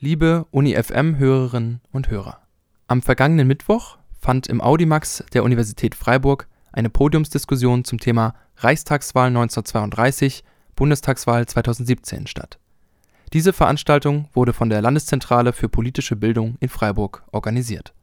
Liebe Uni-FM-Hörerinnen und Hörer, am vergangenen Mittwoch fand im Audimax der Universität Freiburg eine Podiumsdiskussion zum Thema Reichstagswahl 1932 – Bundestagswahl 2017 statt. Diese Veranstaltung wurde von der Landeszentrale für politische Bildung in Freiburg organisiert.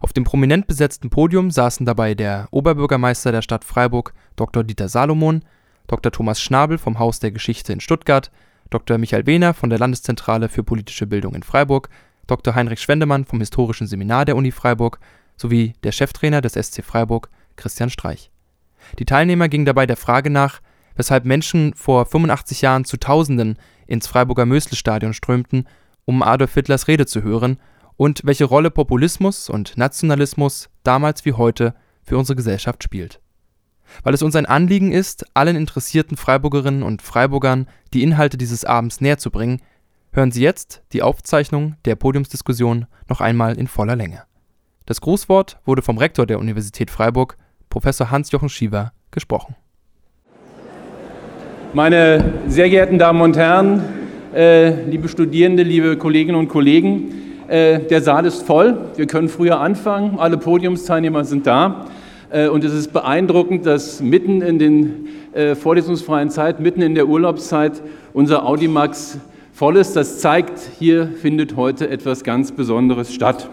Auf dem prominent besetzten Podium saßen dabei der Oberbürgermeister der Stadt Freiburg Dr. Dieter Salomon, Dr. Thomas Schnabel vom Haus der Geschichte in Stuttgart, Dr. Michael Behner von der Landeszentrale für politische Bildung in Freiburg, Dr. Heinrich Schwendemann vom Historischen Seminar der Uni Freiburg sowie der Cheftrainer des SC Freiburg Christian Streich. Die Teilnehmer gingen dabei der Frage nach, weshalb Menschen vor 85 Jahren zu Tausenden ins Freiburger Mösle-Stadion strömten, um Adolf Hitlers Rede zu hören und welche Rolle Populismus und Nationalismus damals wie heute für unsere Gesellschaft spielt. Weil es uns ein Anliegen ist, allen interessierten Freiburgerinnen und Freiburgern die Inhalte dieses Abends näherzubringen, hören Sie jetzt die Aufzeichnung der Podiumsdiskussion noch einmal in voller Länge. Das Grußwort wurde vom Rektor der Universität Freiburg, Professor Hans-Jochen Schiever, gesprochen. Meine sehr geehrten Damen und Herren, äh, liebe Studierende, liebe Kolleginnen und Kollegen, äh, der Saal ist voll. Wir können früher anfangen. Alle Podiumsteilnehmer sind da. Äh, und es ist beeindruckend, dass mitten in den äh, vorlesungsfreien Zeit, mitten in der Urlaubszeit unser Audimax voll ist. Das zeigt, hier findet heute etwas ganz Besonderes statt.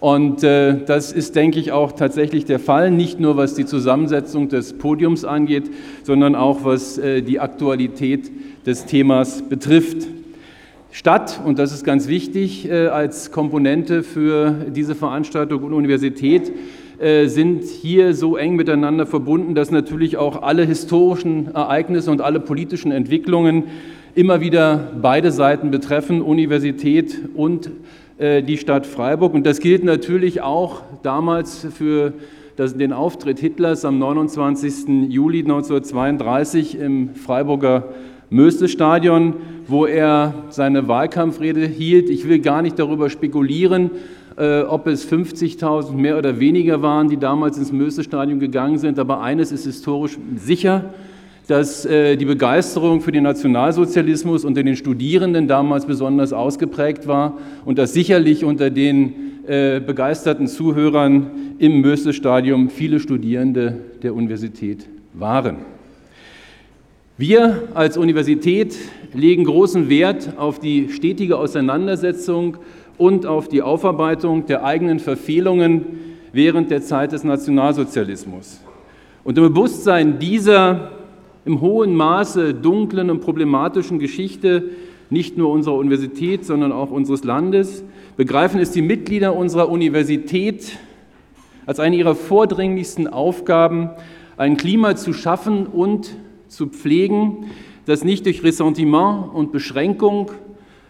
Und äh, das ist, denke ich, auch tatsächlich der Fall, nicht nur was die Zusammensetzung des Podiums angeht, sondern auch was die Aktualität des Themas betrifft. Stadt, und das ist ganz wichtig als Komponente für diese Veranstaltung und Universität, sind hier so eng miteinander verbunden, dass natürlich auch alle historischen Ereignisse und alle politischen Entwicklungen immer wieder beide Seiten betreffen, Universität und äh, die Stadt Freiburg. Und das gilt natürlich auch damals für den Auftritt Hitlers am 29. Juli 1932 im Freiburger Möste-Stadion, wo er seine Wahlkampfrede hielt. Ich will gar nicht darüber spekulieren, äh, ob es 50.000 mehr oder weniger waren, die damals ins Möse-Stadion gegangen sind. Aber eines ist historisch sicher, dass äh, die Begeisterung für den Nationalsozialismus unter den Studierenden damals besonders ausgeprägt war und dass sicherlich unter den äh, begeisterten Zuhörern im Möse-Stadion viele Studierende der Universität waren. Wir als Universität legen großen Wert auf die stetige Auseinandersetzung und auf die Aufarbeitung der eigenen Verfehlungen während der Zeit des Nationalsozialismus. Und im Bewusstsein dieser im hohen Maße dunklen und problematischen Geschichte nicht nur unserer Universität, sondern auch unseres Landes, begreifen es die Mitglieder unserer Universität als eine ihrer vordringlichsten Aufgaben, ein Klima zu schaffen und zu pflegen, das nicht durch Ressentiment und Beschränkung,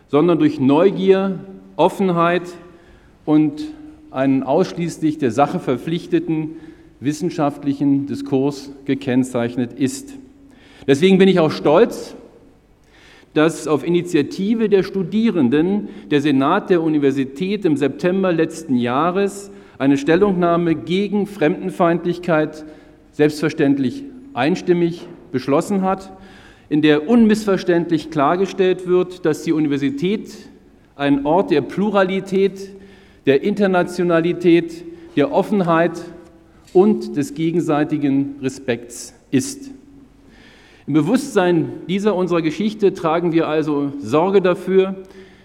sondern durch Neugier, Offenheit und einen ausschließlich der Sache verpflichteten wissenschaftlichen Diskurs gekennzeichnet ist. Deswegen bin ich auch stolz, dass auf Initiative der Studierenden der Senat der Universität im September letzten Jahres eine Stellungnahme gegen Fremdenfeindlichkeit selbstverständlich einstimmig beschlossen hat, in der unmissverständlich klargestellt wird, dass die Universität ein Ort der Pluralität, der Internationalität, der Offenheit und des gegenseitigen Respekts ist. Im Bewusstsein dieser unserer Geschichte tragen wir also Sorge dafür,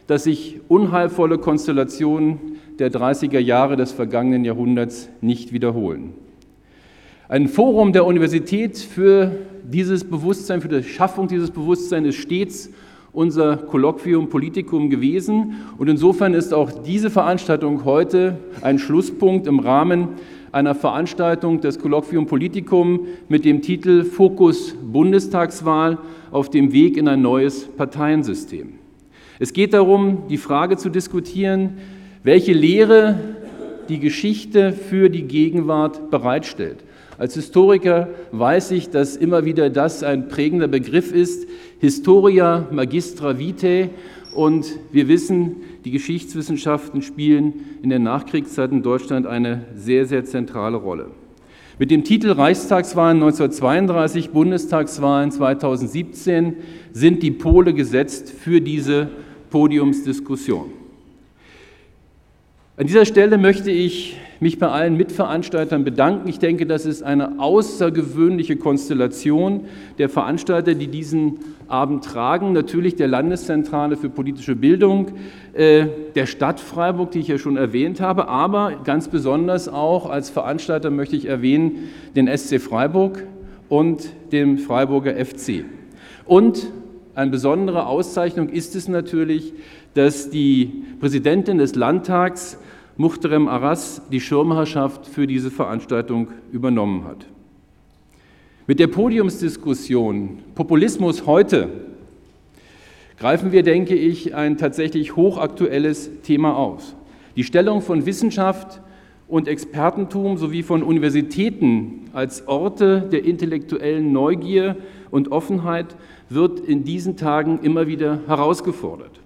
dass sich unheilvolle Konstellationen der 30er Jahre des vergangenen Jahrhunderts nicht wiederholen. Ein Forum der Universität für dieses Bewusstsein, für die Schaffung dieses Bewusstseins ist stets unser Kolloquium Politicum gewesen. Und insofern ist auch diese Veranstaltung heute ein Schlusspunkt im Rahmen einer Veranstaltung des Kolloquium Politicum mit dem Titel Fokus Bundestagswahl auf dem Weg in ein neues Parteiensystem. Es geht darum, die Frage zu diskutieren, welche Lehre die Geschichte für die Gegenwart bereitstellt. Als Historiker weiß ich, dass immer wieder das ein prägender Begriff ist, Historia magistra vitae. Und wir wissen, die Geschichtswissenschaften spielen in der Nachkriegszeit in Deutschland eine sehr, sehr zentrale Rolle. Mit dem Titel Reichstagswahlen 1932, Bundestagswahlen 2017 sind die Pole gesetzt für diese Podiumsdiskussion. An dieser Stelle möchte ich mich bei allen Mitveranstaltern bedanken. Ich denke, das ist eine außergewöhnliche Konstellation der Veranstalter, die diesen Abend tragen. Natürlich der Landeszentrale für politische Bildung, äh, der Stadt Freiburg, die ich ja schon erwähnt habe, aber ganz besonders auch als Veranstalter möchte ich erwähnen den SC Freiburg und den Freiburger FC. Und eine besondere Auszeichnung ist es natürlich, dass die Präsidentin des Landtags Muhterem Aras die Schirmherrschaft für diese Veranstaltung übernommen hat. Mit der Podiumsdiskussion Populismus heute greifen wir, denke ich, ein tatsächlich hochaktuelles Thema auf. Die Stellung von Wissenschaft und Expertentum sowie von Universitäten als Orte der intellektuellen Neugier und Offenheit wird in diesen Tagen immer wieder herausgefordert.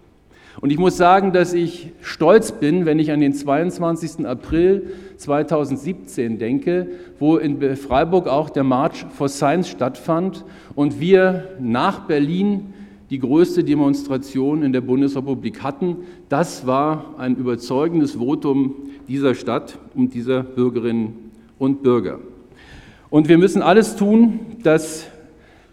Und ich muss sagen, dass ich stolz bin, wenn ich an den 22. April 2017 denke, wo in Freiburg auch der March for Science stattfand und wir nach Berlin die größte Demonstration in der Bundesrepublik hatten. Das war ein überzeugendes Votum dieser Stadt und dieser Bürgerinnen und Bürger. Und wir müssen alles tun, dass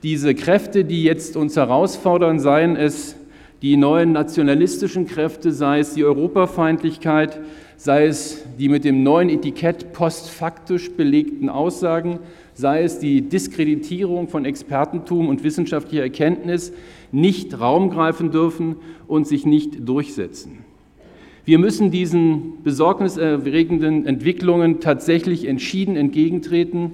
diese Kräfte, die jetzt uns herausfordern, seien es die neuen nationalistischen Kräfte, sei es die Europafeindlichkeit, sei es die mit dem neuen Etikett postfaktisch belegten Aussagen, sei es die Diskreditierung von Expertentum und wissenschaftlicher Erkenntnis, nicht Raum greifen dürfen und sich nicht durchsetzen. Wir müssen diesen besorgniserregenden Entwicklungen tatsächlich entschieden entgegentreten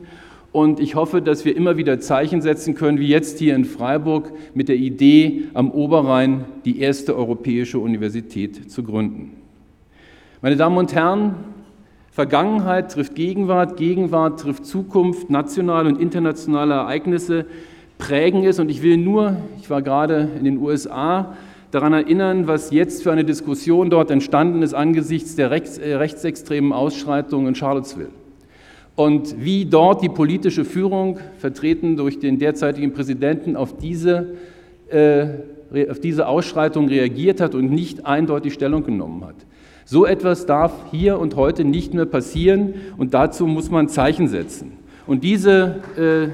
und ich hoffe, dass wir immer wieder Zeichen setzen können, wie jetzt hier in Freiburg mit der Idee, am Oberrhein die erste europäische Universität zu gründen. Meine Damen und Herren, Vergangenheit trifft Gegenwart, Gegenwart trifft Zukunft, nationale und internationale Ereignisse prägen es. Und ich will nur, ich war gerade in den USA, daran erinnern, was jetzt für eine Diskussion dort entstanden ist angesichts der äh, rechtsextremen Ausschreitungen in Charlottesville und wie dort die politische Führung, vertreten durch den derzeitigen Präsidenten, auf diese, äh, auf diese Ausschreitung reagiert hat und nicht eindeutig Stellung genommen hat. So etwas darf hier und heute nicht mehr passieren und dazu muss man Zeichen setzen. Und diese äh,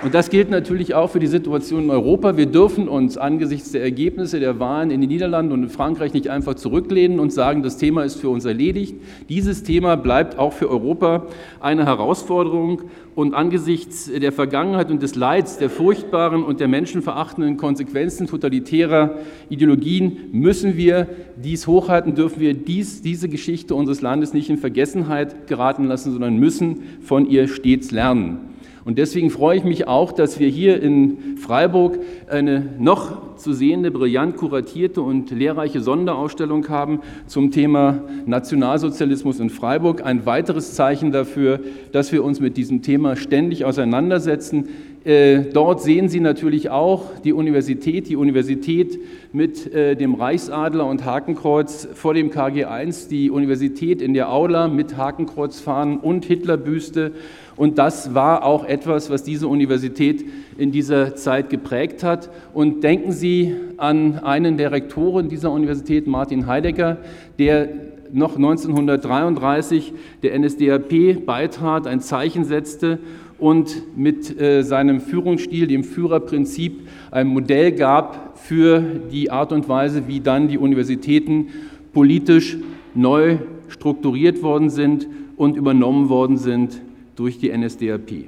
Und das gilt natürlich auch für die Situation in Europa. Wir dürfen uns angesichts der Ergebnisse der Wahlen in den Niederlanden und in Frankreich nicht einfach zurücklehnen und sagen, das Thema ist für uns erledigt. Dieses Thema bleibt auch für Europa eine Herausforderung. Und angesichts der Vergangenheit und des Leids, der furchtbaren und der menschenverachtenden Konsequenzen totalitärer Ideologien müssen wir dies hochhalten, dürfen wir dies, diese Geschichte unseres Landes nicht in Vergessenheit geraten lassen, sondern müssen von ihr stets lernen. Und deswegen freue ich mich auch, dass wir hier in Freiburg eine noch zu sehende, brillant kuratierte und lehrreiche Sonderausstellung haben zum Thema Nationalsozialismus in Freiburg. Ein weiteres Zeichen dafür, dass wir uns mit diesem Thema ständig auseinandersetzen. Äh, dort sehen Sie natürlich auch die Universität, die Universität mit äh, dem Reichsadler und Hakenkreuz vor dem KG1, die Universität in der Aula mit Hakenkreuzfahnen und Hitlerbüste und das war auch etwas, was diese Universität in dieser Zeit geprägt hat. Und denken Sie an einen der Rektoren dieser Universität, Martin Heidegger, der noch 1933 der NSDAP beitrat, ein Zeichen setzte und mit äh, seinem Führungsstil, dem Führerprinzip, ein Modell gab für die Art und Weise, wie dann die Universitäten politisch neu strukturiert worden sind und übernommen worden sind durch die NSDAP.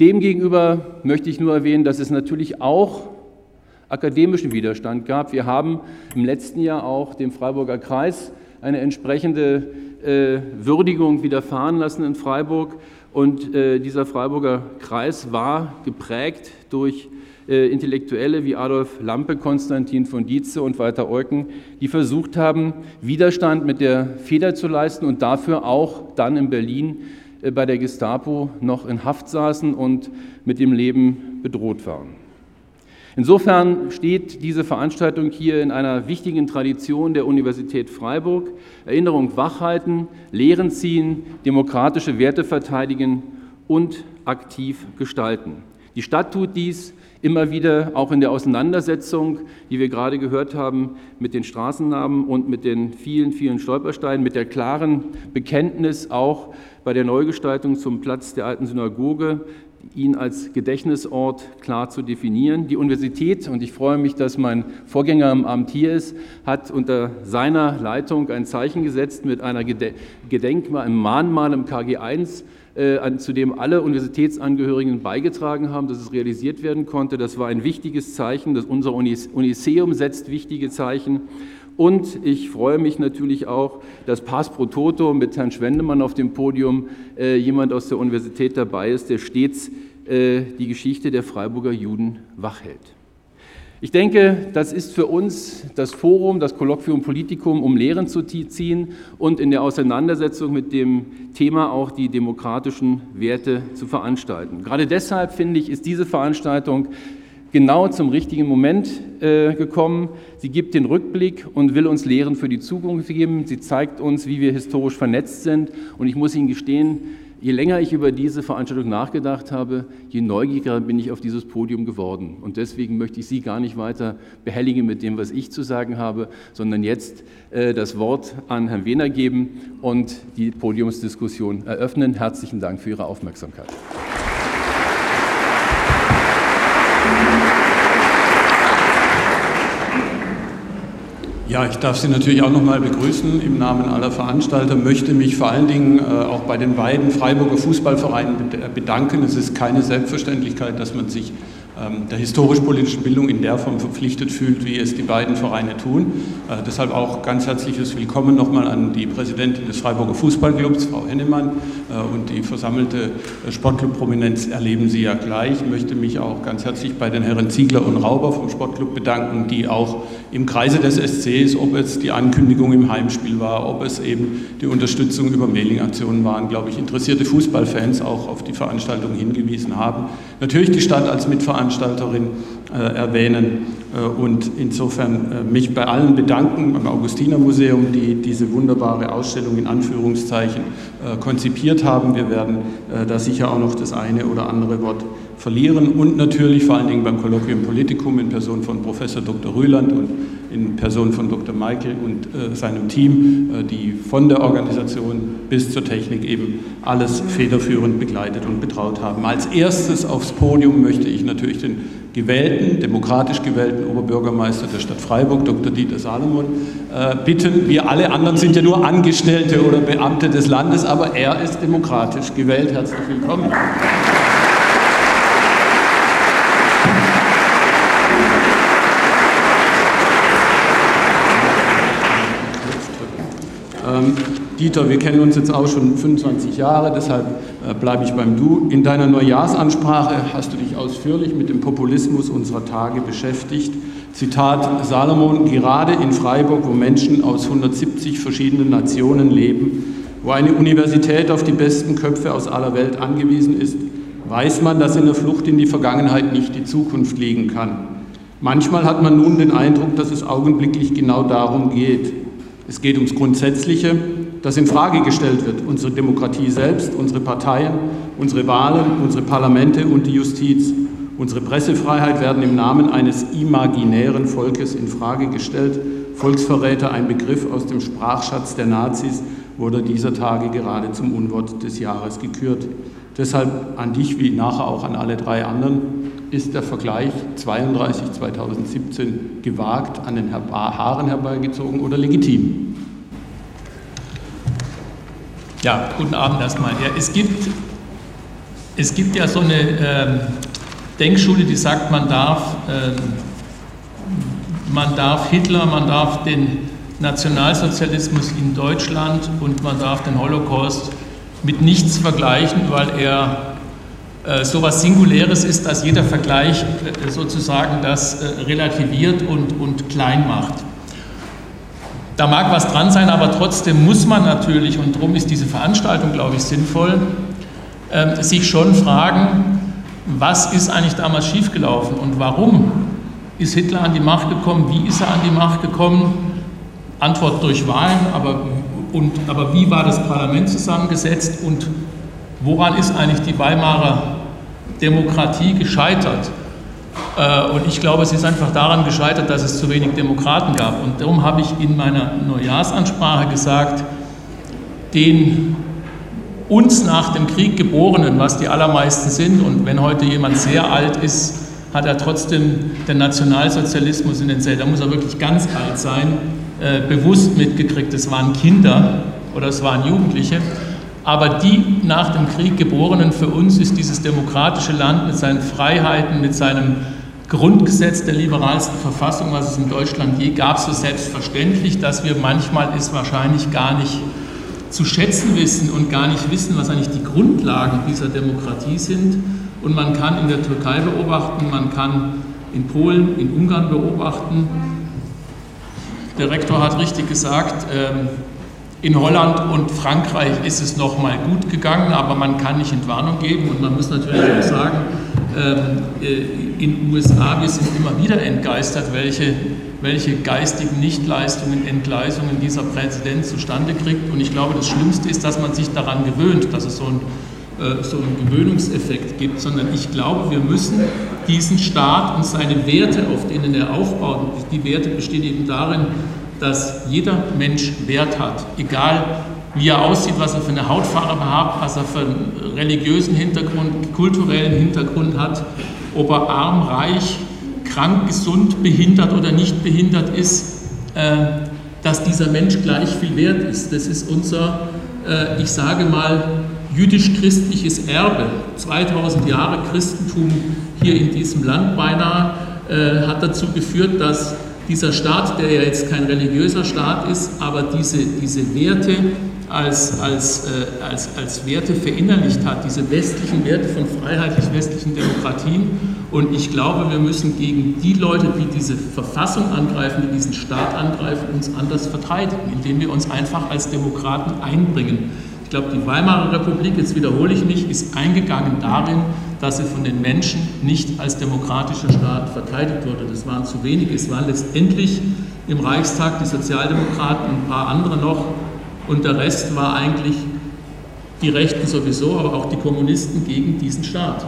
Demgegenüber möchte ich nur erwähnen, dass es natürlich auch akademischen Widerstand gab. Wir haben im letzten Jahr auch dem Freiburger Kreis eine entsprechende äh, Würdigung widerfahren lassen in Freiburg. Und äh, dieser Freiburger Kreis war geprägt durch äh, Intellektuelle wie Adolf Lampe, Konstantin von Dietze und Walter Eucken, die versucht haben, Widerstand mit der Feder zu leisten und dafür auch dann in Berlin bei der Gestapo noch in Haft saßen und mit dem Leben bedroht waren. Insofern steht diese Veranstaltung hier in einer wichtigen Tradition der Universität Freiburg. Erinnerung wachhalten, Lehren ziehen, demokratische Werte verteidigen und aktiv gestalten. Die Stadt tut dies immer wieder auch in der Auseinandersetzung, die wir gerade gehört haben, mit den Straßennamen und mit den vielen, vielen Stolpersteinen, mit der klaren Bekenntnis auch bei der Neugestaltung zum Platz der alten Synagoge, ihn als Gedächtnisort klar zu definieren. Die Universität, und ich freue mich, dass mein Vorgänger im Amt hier ist, hat unter seiner Leitung ein Zeichen gesetzt mit einer Gedenkmal, einem Mahnmal im KG 1, äh, zu dem alle Universitätsangehörigen beigetragen haben, dass es realisiert werden konnte. Das war ein wichtiges Zeichen. Das unser Uniseum setzt wichtige Zeichen. Und ich freue mich natürlich auch, dass Pass pro Toto mit Herrn Schwendemann auf dem Podium äh, jemand aus der Universität dabei ist, der stets äh, die Geschichte der Freiburger Juden wachhält. Ich denke, das ist für uns das Forum, das Kolloquium Politikum, um Lehren zu ziehen und in der Auseinandersetzung mit dem Thema auch die demokratischen Werte zu veranstalten. Gerade deshalb finde ich, ist diese Veranstaltung genau zum richtigen Moment äh, gekommen. Sie gibt den Rückblick und will uns Lehren für die Zukunft geben. Sie zeigt uns, wie wir historisch vernetzt sind. Und ich muss Ihnen gestehen, je länger ich über diese Veranstaltung nachgedacht habe, je neugieriger bin ich auf dieses Podium geworden. Und deswegen möchte ich Sie gar nicht weiter behelligen mit dem, was ich zu sagen habe, sondern jetzt äh, das Wort an Herrn Wehner geben und die Podiumsdiskussion eröffnen. Herzlichen Dank für Ihre Aufmerksamkeit. Ja, ich darf Sie natürlich auch nochmal begrüßen im Namen aller Veranstalter, möchte mich vor allen Dingen äh, auch bei den beiden Freiburger Fußballvereinen bedanken. Es ist keine Selbstverständlichkeit, dass man sich der historisch-politischen Bildung in der Form verpflichtet fühlt, wie es die beiden Vereine tun. Äh, deshalb auch ganz herzliches Willkommen nochmal an die Präsidentin des Freiburger Fußballclubs, Frau Hennemann, äh, und die versammelte äh, Sportclub-Prominenz erleben Sie ja gleich. Ich möchte mich auch ganz herzlich bei den Herren Ziegler und Rauber vom Sportclub bedanken, die auch im Kreise des SCs, ob es die Ankündigung im Heimspiel war, ob es eben die Unterstützung über Mailing-Aktionen waren, glaube ich, interessierte Fußballfans auch auf die Veranstaltung hingewiesen haben. Natürlich die Stadt als Mitveranstalter Veranstalterin äh, erwähnen äh, und insofern äh, mich bei allen bedanken beim Augustiner Museum, die diese wunderbare Ausstellung in Anführungszeichen konzipiert haben. Wir werden da sicher auch noch das eine oder andere Wort verlieren und natürlich vor allen Dingen beim Kolloquium Politikum in Person von Professor Dr. Rühland und in Person von Dr. Michael und äh, seinem Team, äh, die von der Organisation bis zur Technik eben alles federführend begleitet und betraut haben. Als erstes aufs Podium möchte ich natürlich den gewählten, demokratisch gewählten Oberbürgermeister der Stadt Freiburg, Dr. Dieter Salomon, äh, bitten. Wir alle anderen sind ja nur Angestellte oder Beamte des Landes, aber er ist demokratisch gewählt. Herzlich willkommen. Ähm, Dieter, wir kennen uns jetzt auch schon 25 Jahre, deshalb äh, bleibe ich beim Du. In deiner Neujahrsansprache hast du dich ausführlich mit dem Populismus unserer Tage beschäftigt. Zitat Salomon, gerade in Freiburg, wo Menschen aus 170 verschiedenen Nationen leben, wo eine Universität auf die besten Köpfe aus aller Welt angewiesen ist, weiß man, dass in der Flucht in die Vergangenheit nicht die Zukunft liegen kann. Manchmal hat man nun den Eindruck, dass es augenblicklich genau darum geht. Es geht ums Grundsätzliche, das in Frage gestellt wird. Unsere Demokratie selbst, unsere Parteien, unsere Wahlen, unsere Parlamente und die Justiz. Unsere Pressefreiheit werden im Namen eines imaginären Volkes in Frage gestellt. Volksverräter, ein Begriff aus dem Sprachschatz der Nazis, wurde dieser Tage gerade zum Unwort des Jahres gekürt. Deshalb an dich wie nachher auch an alle drei anderen ist der Vergleich 32 2017 gewagt, an den Haaren herbeigezogen oder legitim? Ja, guten Abend erstmal. Ja, es, gibt, es gibt ja so eine ähm, Denkschule, die sagt, man darf, ähm, man darf Hitler, man darf den Nationalsozialismus in Deutschland und man darf den Holocaust mit nichts vergleichen, weil er äh, so etwas Singuläres ist, dass jeder Vergleich äh, sozusagen das äh, relativiert und, und klein macht. Da mag was dran sein, aber trotzdem muss man natürlich, und darum ist diese Veranstaltung, glaube ich, sinnvoll, ähm, sich schon fragen, was ist eigentlich damals schiefgelaufen und warum ist Hitler an die Macht gekommen? Wie ist er an die Macht gekommen? Antwort durch Wahlen, aber, und, aber wie war das Parlament zusammengesetzt und woran ist eigentlich die Weimarer Demokratie gescheitert? Äh, und ich glaube, es ist einfach daran gescheitert, dass es zu wenig Demokraten gab. Und darum habe ich in meiner Neujahrsansprache gesagt, den uns nach dem Krieg Geborenen, was die allermeisten sind, und wenn heute jemand sehr alt ist, hat er trotzdem den Nationalsozialismus in den Zellen, da muss er wirklich ganz alt sein, äh, bewusst mitgekriegt, es waren Kinder oder es waren Jugendliche. Aber die nach dem Krieg Geborenen, für uns ist dieses demokratische Land mit seinen Freiheiten, mit seinem Grundgesetz der liberalsten Verfassung, was es in Deutschland je gab, so selbstverständlich, dass wir manchmal es wahrscheinlich gar nicht zu schätzen wissen und gar nicht wissen, was eigentlich die Grundlagen dieser Demokratie sind. Und man kann in der Türkei beobachten, man kann in Polen, in Ungarn beobachten. Der Rektor hat richtig gesagt, ähm, in Holland und Frankreich ist es noch mal gut gegangen, aber man kann nicht Entwarnung geben und man muss natürlich auch sagen, ähm, äh, in USA, wir sind immer wieder entgeistert, welche, welche geistigen Nichtleistungen, Entgleisungen dieser Präsident zustande kriegt. Und ich glaube, das Schlimmste ist, dass man sich daran gewöhnt, dass es so ein äh, so einen Gewöhnungseffekt gibt, sondern ich glaube, wir müssen diesen Staat und seine Werte, auf denen er aufbaut, die Werte bestehen eben darin, dass jeder Mensch Wert hat, egal wie er aussieht, was er für eine Hautfarbe hat, was er für einen religiösen Hintergrund, kulturellen Hintergrund hat, ob er arm, reich, krank, gesund, behindert oder nicht behindert ist, äh, dass dieser Mensch gleich viel wert ist. Das ist unser, äh, ich sage mal, jüdisch-christliches Erbe. 2000 Jahre Christentum hier in diesem Land beinahe äh, hat dazu geführt, dass dieser Staat, der ja jetzt kein religiöser Staat ist, aber diese, diese Werte als, als, äh, als, als Werte verinnerlicht hat, diese westlichen Werte von freiheitlich-westlichen Demokratien. Und ich glaube, wir müssen gegen die Leute, die diese Verfassung angreifen, die diesen Staat angreifen, uns anders verteidigen, indem wir uns einfach als Demokraten einbringen. Ich glaube, die Weimarer Republik, jetzt wiederhole ich mich, ist eingegangen darin, dass sie von den Menschen nicht als demokratischer Staat verteidigt wurde. Das waren zu wenige. Es waren letztendlich im Reichstag die Sozialdemokraten und ein paar andere noch, und der Rest war eigentlich die Rechten sowieso, aber auch die Kommunisten gegen diesen Staat.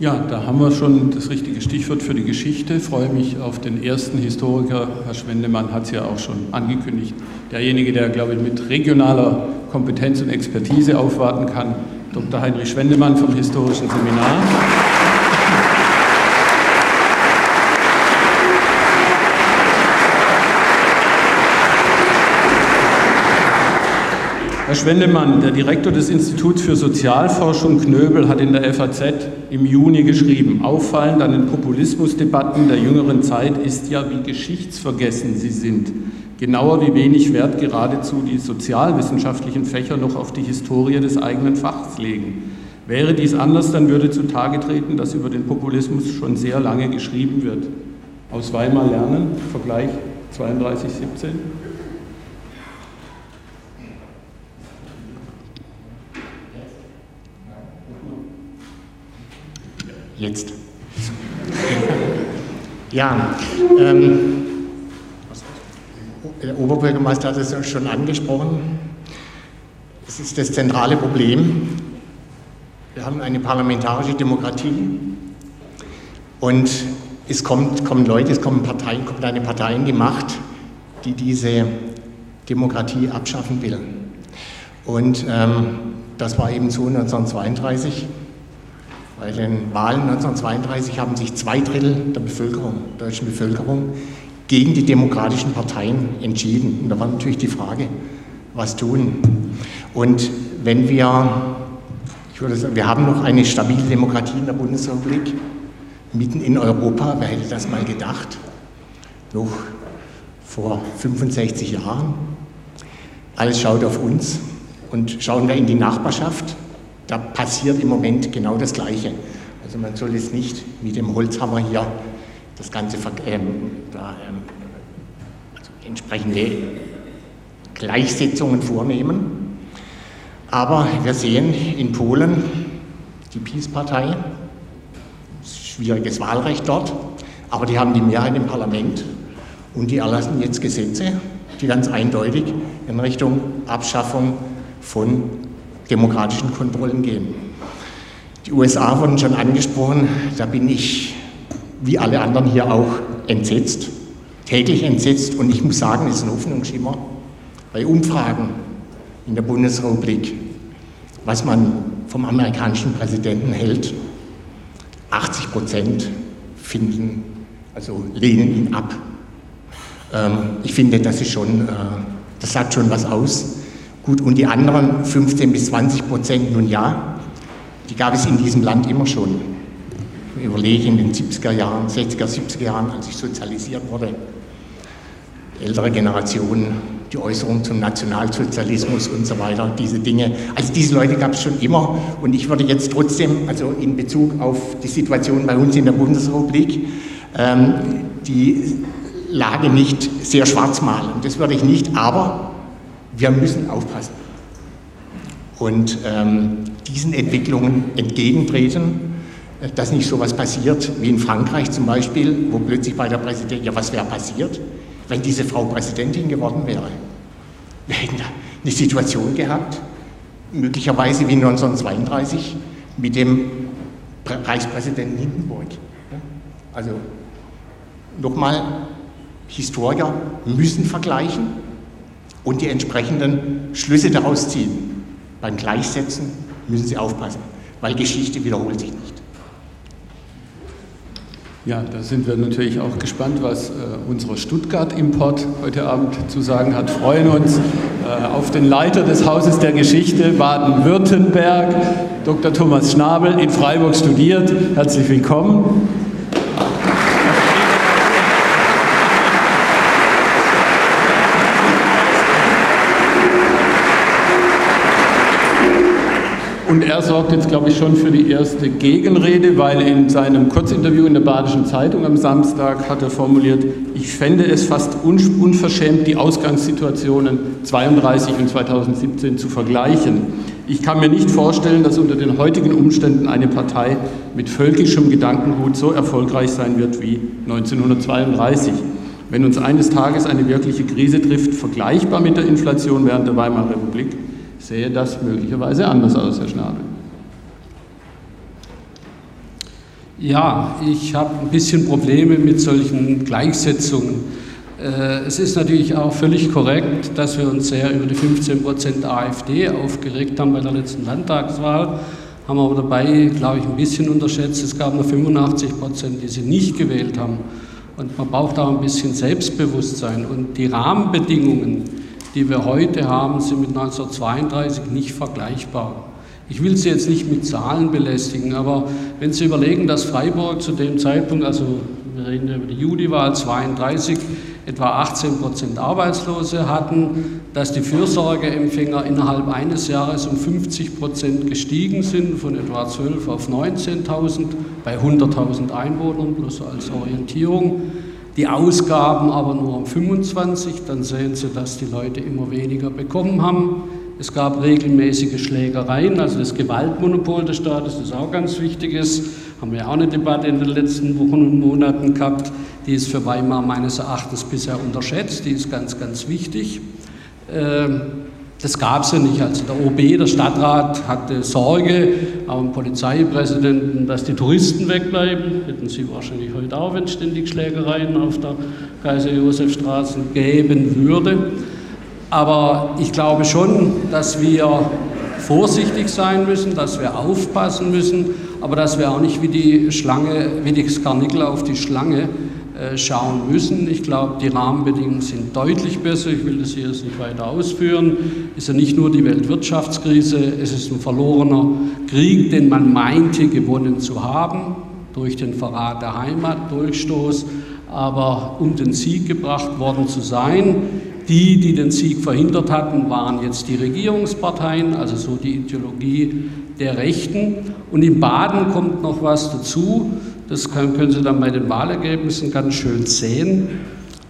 Ja, da haben wir schon das richtige Stichwort für die Geschichte. Ich freue mich auf den ersten Historiker. Herr Schwendemann hat es ja auch schon angekündigt. Derjenige, der, glaube ich, mit regionaler Kompetenz und Expertise aufwarten kann, Dr. Heinrich Schwendemann vom Historischen Seminar. Herr Schwendemann, der Direktor des Instituts für Sozialforschung Knöbel hat in der FAZ im Juni geschrieben, auffallend an den Populismusdebatten der jüngeren Zeit ist ja, wie geschichtsvergessen sie sind. Genauer wie wenig Wert geradezu die sozialwissenschaftlichen Fächer noch auf die Historie des eigenen Fachs legen. Wäre dies anders, dann würde zutage treten, dass über den Populismus schon sehr lange geschrieben wird. Aus Weimar lernen, Vergleich 3217. Jetzt. Ja, ähm, der Oberbürgermeister hat es schon angesprochen. Es ist das zentrale Problem. Wir haben eine parlamentarische Demokratie und es kommt, kommen Leute, es kommen Parteien, kommt eine Partei in die Macht, die diese Demokratie abschaffen will. Und ähm, das war eben so 1932. Bei den Wahlen 1932 haben sich zwei Drittel der Bevölkerung, der deutschen Bevölkerung gegen die demokratischen Parteien entschieden. Und da war natürlich die Frage, was tun. Und wenn wir, ich würde sagen, wir haben noch eine stabile Demokratie in der Bundesrepublik, mitten in Europa, wer hätte das mal gedacht? Noch vor 65 Jahren. Alles schaut auf uns und schauen wir in die Nachbarschaft, da passiert im Moment genau das Gleiche. Also man soll jetzt nicht mit dem Holzhammer hier das Ganze ähm, da, ähm, also entsprechende Gleichsetzungen vornehmen. Aber wir sehen in Polen die Peace-Partei, schwieriges Wahlrecht dort, aber die haben die Mehrheit im Parlament und die erlassen jetzt Gesetze, die ganz eindeutig in Richtung Abschaffung von demokratischen Kontrollen gehen. Die USA wurden schon angesprochen, da bin ich wie alle anderen hier auch entsetzt, täglich entsetzt und ich muss sagen, es ist ein Hoffnungsschimmer bei Umfragen in der Bundesrepublik, was man vom amerikanischen Präsidenten hält. 80 Prozent finden, also lehnen ihn ab. Ähm, ich finde, das ist schon, äh, das sagt schon was aus. Gut, und die anderen 15 bis 20 Prozent, nun ja, die gab es in diesem Land immer schon. Überlege in den 70er Jahren, 60er, 70er Jahren, als ich sozialisiert wurde, ältere Generationen, die Äußerung zum Nationalsozialismus und so weiter, diese Dinge. Also diese Leute gab es schon immer und ich würde jetzt trotzdem, also in Bezug auf die Situation bei uns in der Bundesrepublik, ähm, die Lage nicht sehr schwarz malen. Das würde ich nicht, aber wir müssen aufpassen und ähm, diesen Entwicklungen entgegentreten, dass nicht so etwas passiert wie in Frankreich zum Beispiel, wo plötzlich bei der Präsidentin, ja was wäre passiert? wenn diese Frau Präsidentin geworden wäre. Wir hätten eine Situation gehabt, möglicherweise wie 1932 mit dem Reichspräsidenten Hindenburg. Also nochmal, Historiker müssen vergleichen und die entsprechenden Schlüsse daraus ziehen. Beim Gleichsetzen müssen sie aufpassen, weil Geschichte wiederholt sich nicht. Ja, da sind wir natürlich auch gespannt, was äh, unser Stuttgart-Import heute Abend zu sagen hat. Freuen uns äh, auf den Leiter des Hauses der Geschichte Baden-Württemberg, Dr. Thomas Schnabel, in Freiburg studiert. Herzlich willkommen. Und er sorgt jetzt, glaube ich, schon für die erste Gegenrede, weil in seinem Kurzinterview in der Badischen Zeitung am Samstag hat er formuliert, ich fände es fast unverschämt, die Ausgangssituationen 32 und 2017 zu vergleichen. Ich kann mir nicht vorstellen, dass unter den heutigen Umständen eine Partei mit völkischem Gedankengut so erfolgreich sein wird wie 1932. Wenn uns eines Tages eine wirkliche Krise trifft, vergleichbar mit der Inflation während der Weimarer Republik, sähe das möglicherweise anders aus, Herr Schnabel. Ja, ich habe ein bisschen Probleme mit solchen Gleichsetzungen. Äh, es ist natürlich auch völlig korrekt, dass wir uns sehr über die 15 Prozent AfD aufgeregt haben bei der letzten Landtagswahl, haben aber dabei, glaube ich, ein bisschen unterschätzt. Es gab nur 85 Prozent, die sie nicht gewählt haben. Und man braucht auch ein bisschen Selbstbewusstsein. Und die Rahmenbedingungen, die wir heute haben, sind mit 1932 nicht vergleichbar. Ich will Sie jetzt nicht mit Zahlen belästigen, aber wenn Sie überlegen, dass Freiburg zu dem Zeitpunkt, also wir reden über die Judiwahl 32, etwa 18 Prozent Arbeitslose hatten, dass die Fürsorgeempfänger innerhalb eines Jahres um 50 Prozent gestiegen sind, von etwa 12 auf 19.000 bei 100.000 Einwohnern, bloß als Orientierung die Ausgaben aber nur um 25, dann sehen Sie, dass die Leute immer weniger bekommen haben. Es gab regelmäßige Schlägereien, also das Gewaltmonopol des Staates, das auch ganz wichtig ist, haben wir auch eine Debatte in den letzten Wochen und Monaten gehabt, die ist für Weimar meines Erachtens bisher unterschätzt, die ist ganz, ganz wichtig. Ähm, das gab es ja nicht. Also der OB, der Stadtrat, hatte Sorge, auch im Polizeipräsidenten, dass die Touristen wegbleiben. Hätten sie wahrscheinlich heute auch, wenn es ständig Schlägereien auf der Kaiser-Josef-Straße geben würde. Aber ich glaube schon, dass wir vorsichtig sein müssen, dass wir aufpassen müssen, aber dass wir auch nicht wie die Schlange, wie die Skarnickel auf die Schlange schauen müssen. Ich glaube, die Rahmenbedingungen sind deutlich besser. Ich will das hier jetzt nicht weiter ausführen. Es ist ja nicht nur die Weltwirtschaftskrise, es ist ein verlorener Krieg, den man meinte gewonnen zu haben durch den Verrat der Heimat, Durchstoß, aber um den Sieg gebracht worden zu sein. Die, die den Sieg verhindert hatten, waren jetzt die Regierungsparteien, also so die Ideologie der Rechten. Und in Baden kommt noch was dazu. Das können Sie dann bei den Wahlergebnissen ganz schön sehen,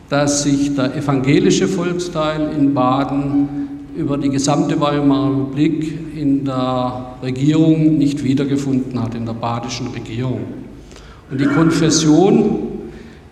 dass sich der evangelische Volksteil in Baden über die gesamte Weimarer Republik in der Regierung nicht wiedergefunden hat, in der badischen Regierung. Und die Konfession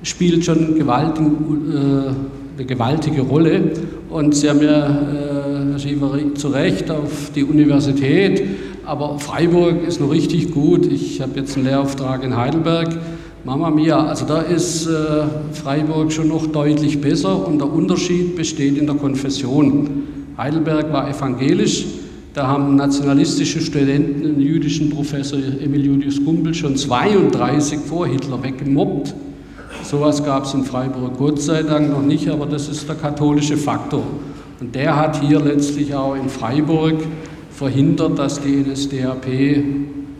spielt schon gewaltig, äh, eine gewaltige Rolle. Und Sie haben ja, äh, Herr Schiefer, zu Recht auf die Universität, aber Freiburg ist noch richtig gut. Ich habe jetzt einen Lehrauftrag in Heidelberg. Mama mia, also da ist äh, Freiburg schon noch deutlich besser und der Unterschied besteht in der Konfession. Heidelberg war evangelisch, da haben nationalistische Studenten den jüdischen Professor Emil Julius Gumbel schon 32 vor Hitler weggemobbt. Sowas gab es in Freiburg Gott sei Dank noch nicht, aber das ist der katholische Faktor. Und der hat hier letztlich auch in Freiburg verhindert, dass die NSDAP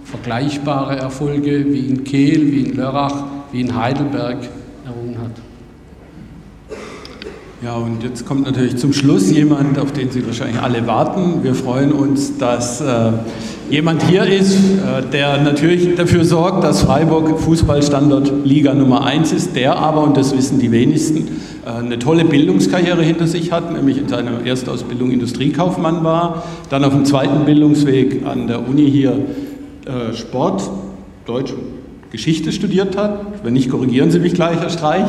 vergleichbare Erfolge wie in Kehl, wie in Lörrach, wie in Heidelberg errungen hat. Ja, und jetzt kommt natürlich zum Schluss jemand, auf den Sie wahrscheinlich alle warten. Wir freuen uns, dass äh, jemand hier ist, äh, der natürlich dafür sorgt, dass Freiburg Fußballstandort Liga Nummer 1 ist, der aber, und das wissen die wenigsten, eine tolle Bildungskarriere hinter sich hat, nämlich in seiner Erstausbildung Industriekaufmann war, dann auf dem zweiten Bildungsweg an der Uni hier äh, Sport, Deutsch und Geschichte studiert hat. Wenn nicht, korrigieren Sie mich gleich, Herr Streich.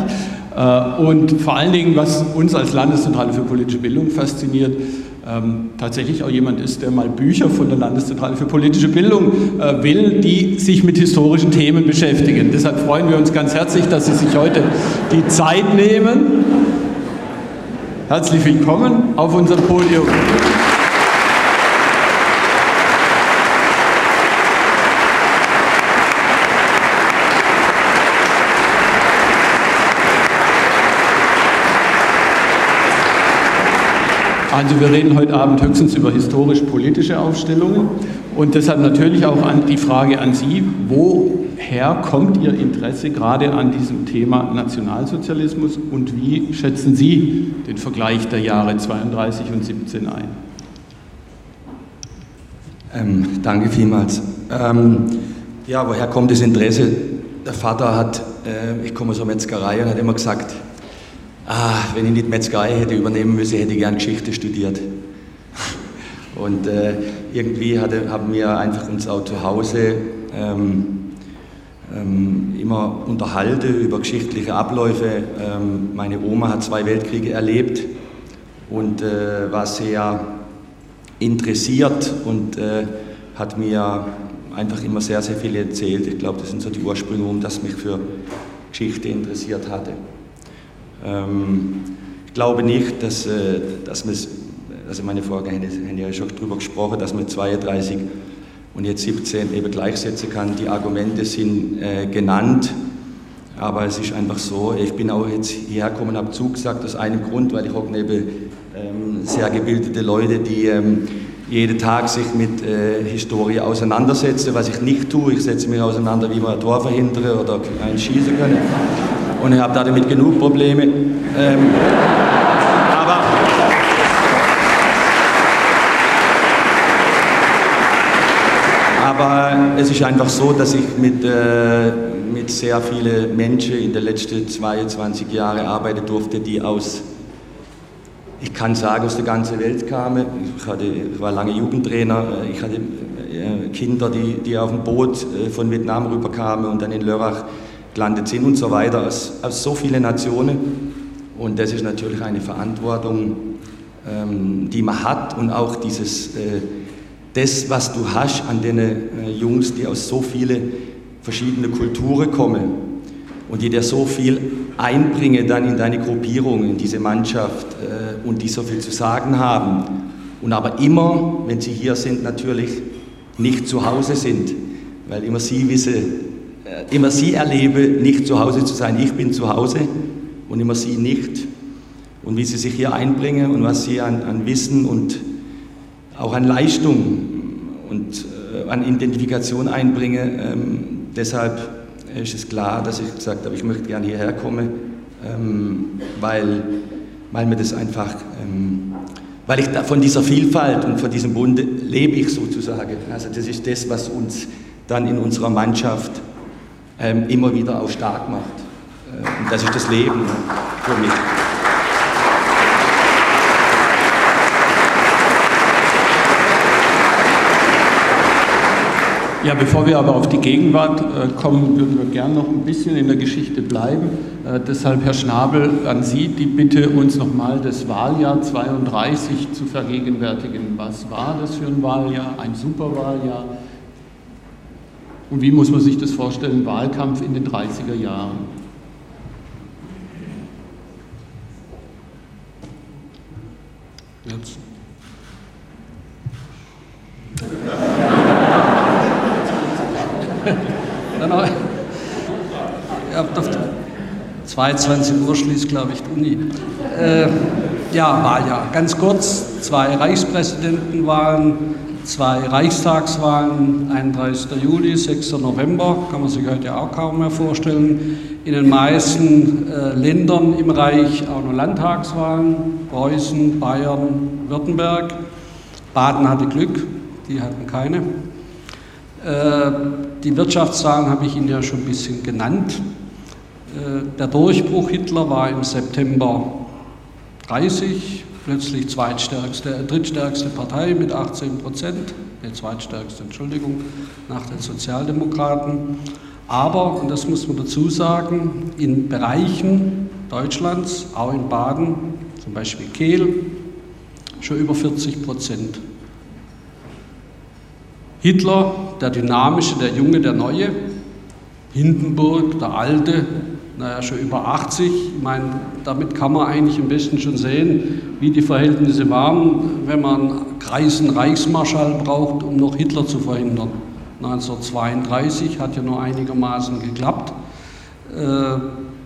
Äh, und vor allen Dingen, was uns als Landeszentrale für politische Bildung fasziniert, ähm, tatsächlich auch jemand ist, der mal Bücher von der Landeszentrale für politische Bildung äh, will, die sich mit historischen Themen beschäftigen. Deshalb freuen wir uns ganz herzlich, dass Sie sich heute die Zeit nehmen. Herzlich willkommen auf unserem Podium. Also wir reden heute Abend höchstens über historisch-politische Aufstellungen und deshalb natürlich auch an die Frage an Sie, woher kommt Ihr Interesse gerade an diesem Thema Nationalsozialismus und wie schätzen Sie den Vergleich der Jahre 32 und 17 ein? Ähm, danke vielmals. Ähm, ja, woher kommt das Interesse? Der Vater hat, äh, ich komme aus der Metzgerei und hat immer gesagt, ah, wenn ich nicht Metzgerei hätte übernehmen müssen, hätte ich gern Geschichte studiert. Und äh, irgendwie hatte, haben wir einfach uns auch zu Hause ähm, ähm, immer unterhalten über geschichtliche Abläufe. Ähm, meine Oma hat zwei Weltkriege erlebt und äh, war sehr interessiert und äh, hat mir einfach immer sehr, sehr viel erzählt. Ich glaube, das sind so die Ursprünge, um das mich für Geschichte interessiert hatte. Ähm, ich glaube nicht, dass, äh, dass man also meine Vorgänger haben ja schon darüber gesprochen, dass man 32 und jetzt 17 eben gleichsetzen kann. Die Argumente sind äh, genannt, aber es ist einfach so, ich bin auch jetzt hierher gekommen, habe zugesagt aus einem Grund, weil ich auch neben ähm, sehr gebildete Leute, die ähm, jeden Tag sich mit äh, Historie auseinandersetzen, was ich nicht tue. Ich setze mich auseinander, wie man ein Tor verhindern oder ein schießen können und ich habe damit genug Probleme. Ähm, aber aber es ist einfach so, dass ich mit, äh, mit sehr vielen Menschen in den letzten 22 Jahren arbeiten durfte, die aus, ich kann sagen, aus der ganzen Welt kamen. Ich, hatte, ich war lange Jugendtrainer, ich hatte äh, Kinder, die, die auf dem Boot äh, von Vietnam rüberkamen und dann in Lörrach gelandet sind und so weiter, aus, aus so vielen Nationen. Und das ist natürlich eine Verantwortung, ähm, die man hat und auch dieses, äh, das, was du hast an den äh, Jungs, die aus so vielen verschiedenen Kulturen kommen und die dir so viel einbringen dann in deine Gruppierung, in diese Mannschaft äh, und die so viel zu sagen haben und aber immer, wenn sie hier sind, natürlich nicht zu Hause sind, weil immer sie wissen, immer sie erlebe, nicht zu Hause zu sein. Ich bin zu Hause und immer sie nicht. Und wie sie sich hier einbringen und was sie an, an Wissen und auch an Leistung und äh, an Identifikation einbringen. Ähm, deshalb ist es klar, dass ich gesagt habe, ich möchte gerne hierher kommen, ähm, weil, weil mir das einfach, ähm, weil ich da von dieser Vielfalt und von diesem Bunde lebe ich sozusagen. Also das ist das, was uns dann in unserer Mannschaft ähm, immer wieder auch stark macht. Äh, und das ist das Leben für mich. Ja, bevor wir aber auf die Gegenwart äh, kommen, würden wir gern noch ein bisschen in der Geschichte bleiben. Äh, deshalb, Herr Schnabel, an Sie die Bitte, uns nochmal das Wahljahr 32 zu vergegenwärtigen. Was war das für ein Wahljahr? Ein Superwahljahr? Und wie muss man sich das vorstellen, Wahlkampf in den 30er Jahren? Jetzt. Ihr habt auf 22 Uhr schließt, glaube ich, die Uni. Äh, ja, Wahljahr. Ganz kurz, zwei Reichspräsidentenwahlen, zwei Reichstagswahlen, 31. Juli, 6. November, kann man sich heute auch kaum mehr vorstellen. In den meisten äh, Ländern im Reich auch nur Landtagswahlen, Preußen, Bayern, Württemberg. Baden hatte Glück, die hatten keine. Äh, die Wirtschaftszahlen habe ich Ihnen ja schon ein bisschen genannt. Äh, der Durchbruch Hitler war im September 30, plötzlich zweitstärkste, drittstärkste Partei mit 18 Prozent, die zweitstärkste, Entschuldigung, nach den Sozialdemokraten. Aber, und das muss man dazu sagen, in Bereichen Deutschlands, auch in Baden, zum Beispiel Kehl, schon über 40 Prozent. Hitler, der Dynamische, der Junge, der Neue, Hindenburg, der Alte, naja, schon über 80. Ich meine, damit kann man eigentlich am besten schon sehen, wie die Verhältnisse waren, wenn man Kreisen Reichsmarschall braucht, um noch Hitler zu verhindern. 1932 hat ja nur einigermaßen geklappt. Äh,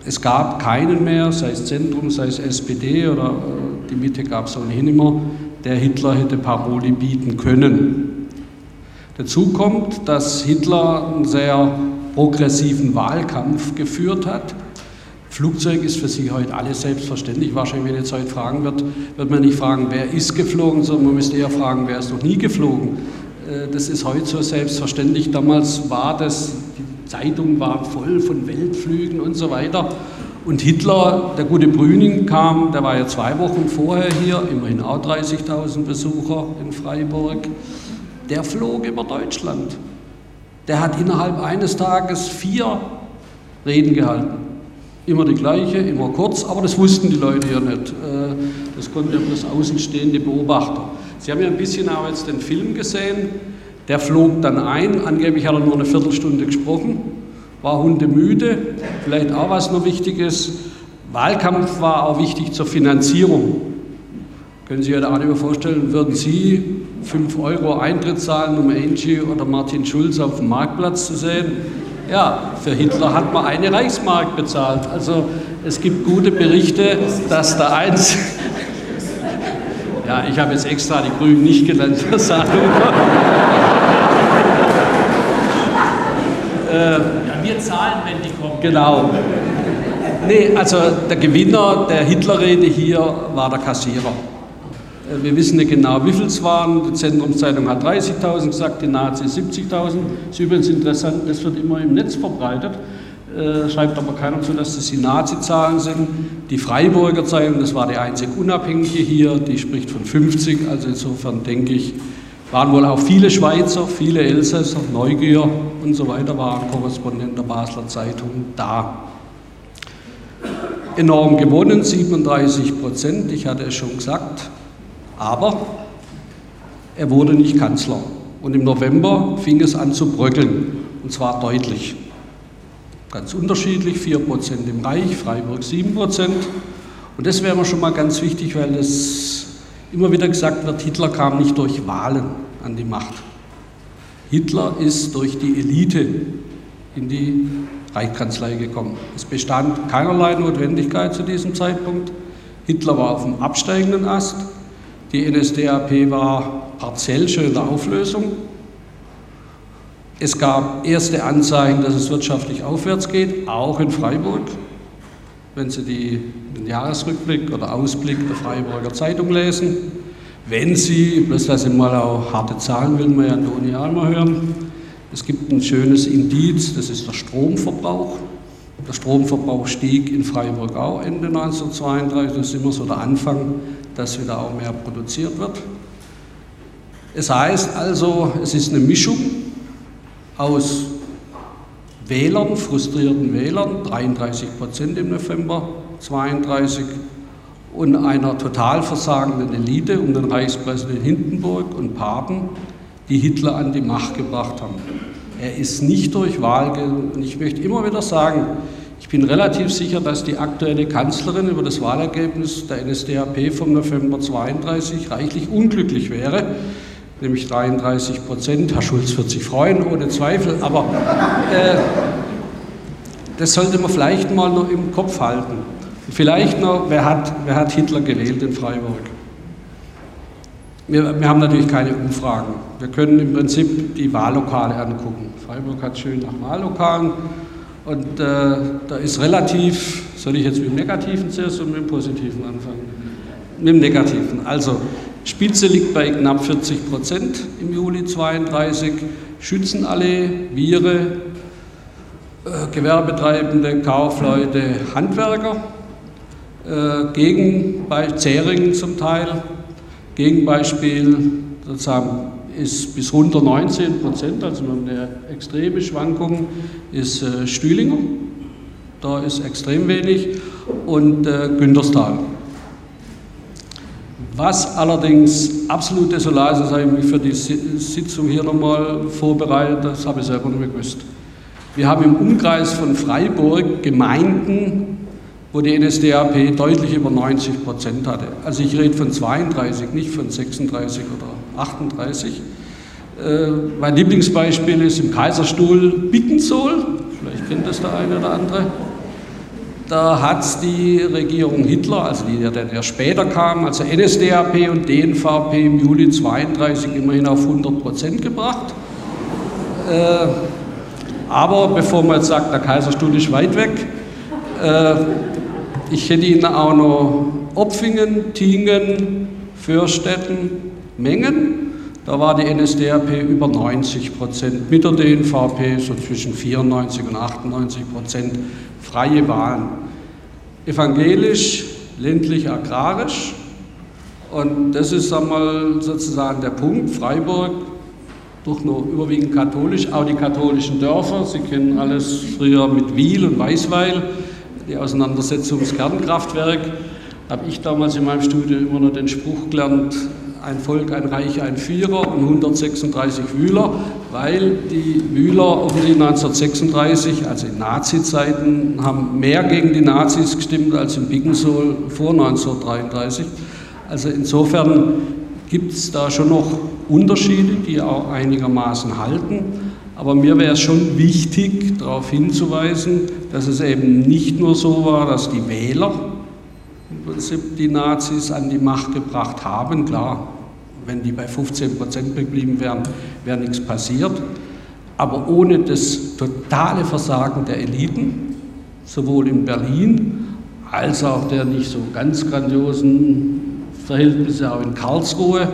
es gab keinen mehr, sei es Zentrum, sei es SPD oder äh, die Mitte gab es ohnehin immer, der Hitler hätte Paroli bieten können. Dazu kommt, dass Hitler einen sehr progressiven Wahlkampf geführt hat. Flugzeug ist für Sie heute alles selbstverständlich. Wahrscheinlich, wenn jetzt heute fragen wird, wird man nicht fragen, wer ist geflogen, sondern man müsste eher fragen, wer ist noch nie geflogen. Äh, das ist heute so selbstverständlich. Damals war das, die Zeitungen waren voll von Weltflügen und so weiter. Und Hitler, der gute Brüning kam, der war ja zwei Wochen vorher hier, immerhin auch 30.000 Besucher in Freiburg der flog über Deutschland. Der hat innerhalb eines Tages vier Reden gehalten. Immer die gleiche, immer kurz, aber das wussten die Leute ja nicht. Äh, das konnten ja bloß außenstehende Beobachter. Sie haben ja ein bisschen auch jetzt den Film gesehen. Der flog dann ein, angeblich hat er nur eine Viertelstunde gesprochen, war hundemüde. Vielleicht auch was noch Wichtiges. Wahlkampf war auch wichtig zur Finanzierung. Können Sie sich auch nicht vorstellen, würden Sie 5 Euro Eintritt zahlen, um Angie oder Martin Schulz auf dem Marktplatz zu sehen? Ja, für Hitler hat man eine Reichsmark bezahlt. Also es gibt gute Berichte, dass da eins. Ja, ich habe jetzt extra die Grünen nicht genannt Sendung. äh, ja, wir zahlen, wenn die kommen. Genau. Nee, also der Gewinner der Hitlerrede hier war der Kassierer. Äh, wir wissen nicht genau, wie viel es waren. Die Zentrumszeitung hat 30.000 gesagt, die Nazis 70.000. Das ist übrigens interessant, das wird immer im Netz verbreitet. Äh, schreibt aber keiner zu, dass das die Nazi-Zahlen sind. Die Freiburger Zeitung, das war die einzig unabhängige hier, die spricht von 50. Also insofern denke ich, waren wohl auch viele Schweizer, viele Elsässer, Neugier und so weiter, waren Korrespondenten der Basler Zeitung da. Enorm gewonnen, 37 Prozent, ich hatte es schon gesagt. Aber er wurde nicht Kanzler. Und im November fing es an zu bröckeln, und zwar deutlich. Ganz unterschiedlich, 4% im Reich, Freiburg 7%. Und das wäre mir schon mal ganz wichtig, weil es immer wieder gesagt wird, Hitler kam nicht durch Wahlen an die Macht. Hitler ist durch die Elite in die Reichskanzlei gekommen. Es bestand keinerlei Notwendigkeit zu diesem Zeitpunkt. Hitler war auf dem absteigenden Ast. Die NSDAP war partiell schon in der Auflösung. Es gab erste Anzeichen, dass es wirtschaftlich aufwärts geht, auch in Freiburg. Wenn Sie die, den Jahresrückblick oder Ausblick der Freiburger Zeitung lesen, wenn Sie, bloß dass Sie mal auch harte Zahlen will man ja Uni Alma hören, es gibt ein schönes Indiz, das ist der Stromverbrauch. Der Stromverbrauch stieg in Freiburg auch Ende 1932, das ist immer so der Anfang dass wieder auch mehr produziert wird. Es heißt also, es ist eine Mischung aus Wählern, frustrierten Wählern, 33 Prozent im November 32, und einer total versagenden Elite um den Reichspräsident Hindenburg und Papen, die Hitler an die Macht gebracht haben. Er ist nicht durch Wahl, und ich möchte immer wieder sagen, ich bin relativ sicher, dass die aktuelle Kanzlerin über das Wahlergebnis der NSDAP vom November 32 reichlich unglücklich wäre, nämlich 33 Prozent. Herr Schulz wird sich freuen, ohne Zweifel, aber äh, das sollte man vielleicht mal noch im Kopf halten. Vielleicht noch, wer hat, wer hat Hitler gewählt in Freiburg? Wir, wir, haben natürlich keine Umfragen. Wir können im Prinzip die Wahllokale angucken. Freiburg hat schön nach Wahllokalen und äh, da ist relativ, soll ich jetzt mit dem Negativen zuerst oder mit dem Positiven anfangen? Mit dem Negativen. Also Spitze liegt bei knapp 40 Prozent im Juli 32. Schützenallee, Viere, äh, Gewerbetreibende, Kaufleute, Handwerker. Äh, gegen bei Zähringen zum Teil. Gegenbeispiel sozusagen ist bis runter 19 Prozent, also wir haben eine extreme Schwankung, ist äh, Stühlinger. Da ist extrem wenig und äh, Günterstal. Was allerdings absolut desolat ist, das habe ich mich für die Sitzung hier nochmal vorbereitet, das habe ich selber nicht mehr gewusst. Wir haben im Umkreis von Freiburg Gemeinden, wo die NSDAP deutlich über 90 Prozent hatte. Also ich rede von 32, nicht von 36 oder 38. Äh, mein Lieblingsbeispiel ist im Kaiserstuhl Bittenzoll, vielleicht kennt das der eine oder andere. Da hat die Regierung Hitler, also die ja dann erst später kam, also NSDAP und DNVP im Juli 32 immerhin auf 100 Prozent gebracht. Äh, aber bevor man jetzt sagt, der Kaiserstuhl ist weit weg, äh, ich hätte Ihnen auch noch Opfingen, Tingen, Fürstetten, Mengen. Da war die NSDAP über 90 Prozent, mit der DNVP so zwischen 94 und 98 Prozent freie Wahlen. Evangelisch, ländlich, agrarisch. Und das ist einmal sozusagen der Punkt. Freiburg, doch nur überwiegend katholisch, auch die katholischen Dörfer. Sie kennen alles früher mit Wiel und Weißweil die Auseinandersetzung ums Kernkraftwerk, habe ich damals in meinem Studium immer noch den Spruch gelernt, ein Volk, ein Reich, ein Vierer und 136 Wühler, weil die Wühler offensichtlich 1936, also in Nazi-Zeiten, haben mehr gegen die Nazis gestimmt als im Biggensohl vor 1933. Also insofern gibt es da schon noch Unterschiede, die auch einigermaßen halten. Aber mir wäre es schon wichtig, darauf hinzuweisen, dass es eben nicht nur so war, dass die Wähler im Prinzip die Nazis an die Macht gebracht haben. Klar, wenn die bei 15 Prozent geblieben wären, wäre nichts passiert. Aber ohne das totale Versagen der Eliten, sowohl in Berlin als auch der nicht so ganz grandiosen Verhältnisse auch in Karlsruhe,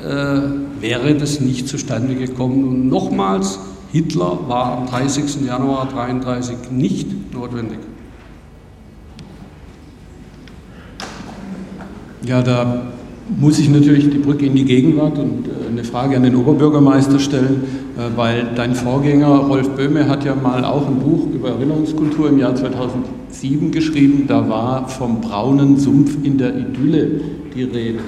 äh, wäre das nicht zustande gekommen. Und nochmals, Hitler war am 30. Januar 1933 nicht notwendig. Ja, da muss ich natürlich die Brücke in die Gegenwart und äh, eine Frage an den Oberbürgermeister stellen, äh, weil dein Vorgänger Rolf Böhme hat ja mal auch ein Buch über Erinnerungskultur im Jahr 2007 geschrieben. Da war vom braunen Sumpf in der Idylle die Rede.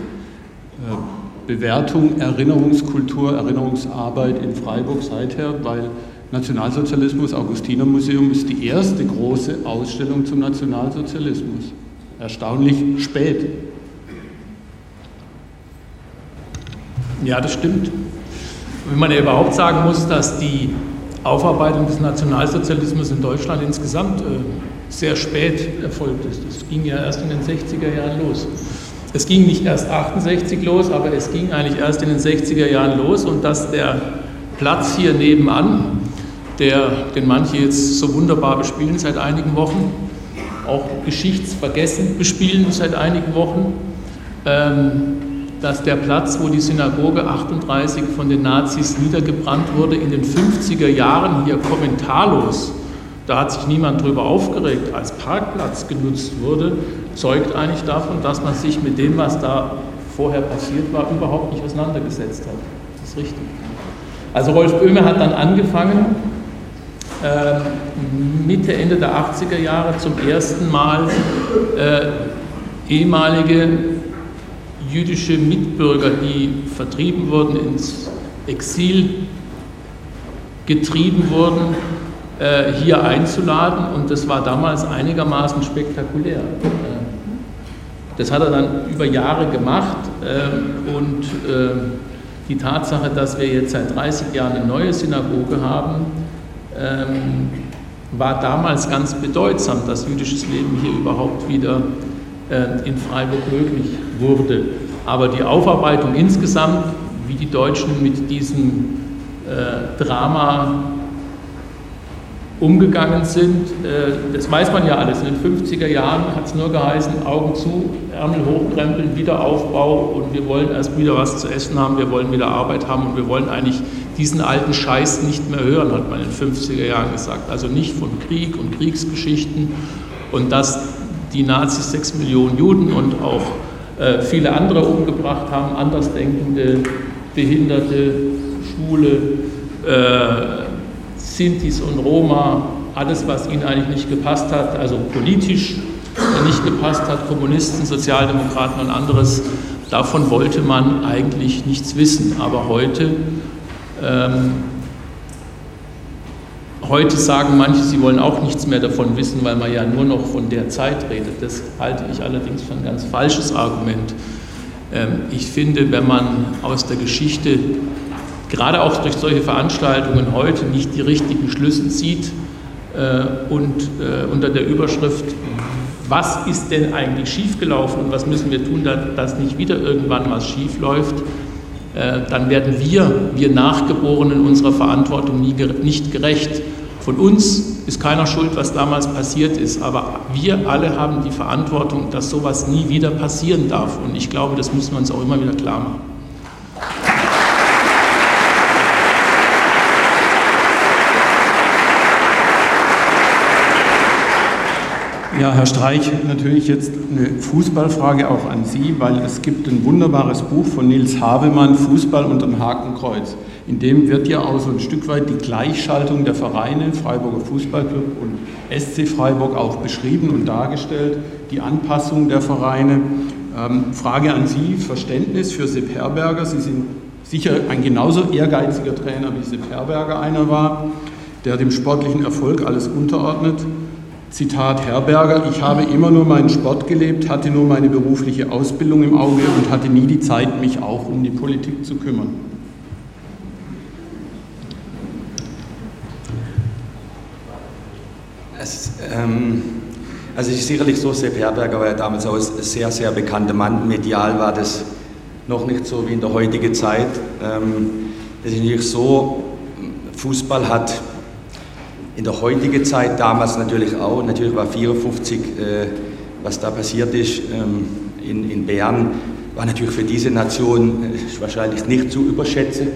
Bewertung Erinnerungskultur, Erinnerungsarbeit in Freiburg seither, weil Nationalsozialismus, Augustinermuseum ist die erste große Ausstellung zum Nationalsozialismus. Erstaunlich spät. Ja, das stimmt. Wenn man ja überhaupt sagen muss, dass die Aufarbeitung des Nationalsozialismus in Deutschland insgesamt äh, sehr spät erfolgt ist. Das ging ja erst in den 60er Jahren los. Es ging nicht erst 68 los, aber es ging eigentlich erst in den 60er Jahren los. Und dass der Platz hier nebenan, der, den manche jetzt so wunderbar bespielen seit einigen Wochen, auch geschichtsvergessen bespielen seit einigen Wochen, ähm, dass der Platz, wo die Synagoge 38 von den Nazis niedergebrannt wurde, in den 50er Jahren hier kommentarlos, da hat sich niemand darüber aufgeregt, als Parkplatz genutzt wurde, zeugt eigentlich davon, dass man sich mit dem, was da vorher passiert war, überhaupt nicht auseinandergesetzt hat. Das ist richtig. Also Rolf Böhme hat dann angefangen, äh, Mitte, Ende der 80er Jahre zum ersten Mal äh, ehemalige jüdische Mitbürger, die vertrieben wurden, ins Exil getrieben wurden, äh, hier einzuladen. Und das war damals einigermaßen spektakulär. Das hat er dann über Jahre gemacht äh, und äh, die Tatsache, dass wir jetzt seit 30 Jahren eine neue Synagoge haben, ähm, war damals ganz bedeutsam, dass jüdisches Leben hier überhaupt wieder äh, in Freiburg möglich wurde. Aber die Aufarbeitung insgesamt, wie die Deutschen mit diesem äh, Drama umgegangen sind, äh, das weiß man ja alles. In den 50er Jahren hat es nur geheißen, Augen zu, Ärmel hochkrempeln, Wiederaufbau und wir wollen erst wieder was zu essen haben, wir wollen wieder Arbeit haben und wir wollen eigentlich diesen alten Scheiß nicht mehr hören, hat man in den 50er Jahren gesagt. Also nicht von Krieg und Kriegsgeschichten und dass die Nazis sechs Millionen Juden und auch äh, viele andere umgebracht haben, andersdenkende, Behinderte, Schwule, äh, Sintis und Roma, alles, was ihnen eigentlich nicht gepasst hat, also politisch nicht gepasst hat, Kommunisten, Sozialdemokraten und anderes, davon wollte man eigentlich nichts wissen. Aber heute, ähm, heute sagen manche, sie wollen auch nichts mehr davon wissen, weil man ja nur noch von der Zeit redet. Das halte ich allerdings für ein ganz falsches Argument. Ähm, ich finde, wenn man aus der Geschichte gerade auch durch solche Veranstaltungen heute nicht die richtigen Schlüsse zieht äh, und äh, unter der Überschrift, was ist denn eigentlich schiefgelaufen und was müssen wir tun, dass nicht wieder irgendwann was schief läuft, äh, dann werden wir, wir Nachgeborenen unserer Verantwortung nie, nicht gerecht. Von uns ist keiner schuld, was damals passiert ist, aber wir alle haben die Verantwortung, dass sowas nie wieder passieren darf. Und ich glaube, das müssen wir uns auch immer wieder klar machen. Ja, Herr Streich, natürlich jetzt eine Fußballfrage auch an Sie, weil es gibt ein wunderbares Buch von Nils Havemann, Fußball unter dem Hakenkreuz. In dem wird ja auch so ein Stück weit die Gleichschaltung der Vereine, Freiburger Fußballclub und SC Freiburg auch beschrieben und dargestellt, die Anpassung der Vereine. Ähm, Frage an Sie, Verständnis für Sepp Herberger. Sie sind sicher ein genauso ehrgeiziger Trainer, wie Sepp Herberger einer war, der dem sportlichen Erfolg alles unterordnet. Zitat Herberger, ich habe immer nur meinen Sport gelebt, hatte nur meine berufliche Ausbildung im Auge und hatte nie die Zeit, mich auch um die Politik zu kümmern. Es, ähm, also es ist sicherlich so, Sepp Herberger war ja damals auch ein sehr, sehr bekannter Mann. Medial war das noch nicht so wie in der heutigen Zeit. Ähm, es ist natürlich so, Fußball hat in der heutigen Zeit, damals natürlich auch, natürlich war 54, äh, was da passiert ist ähm, in, in Bern, war natürlich für diese Nation äh, wahrscheinlich nicht zu überschätzen.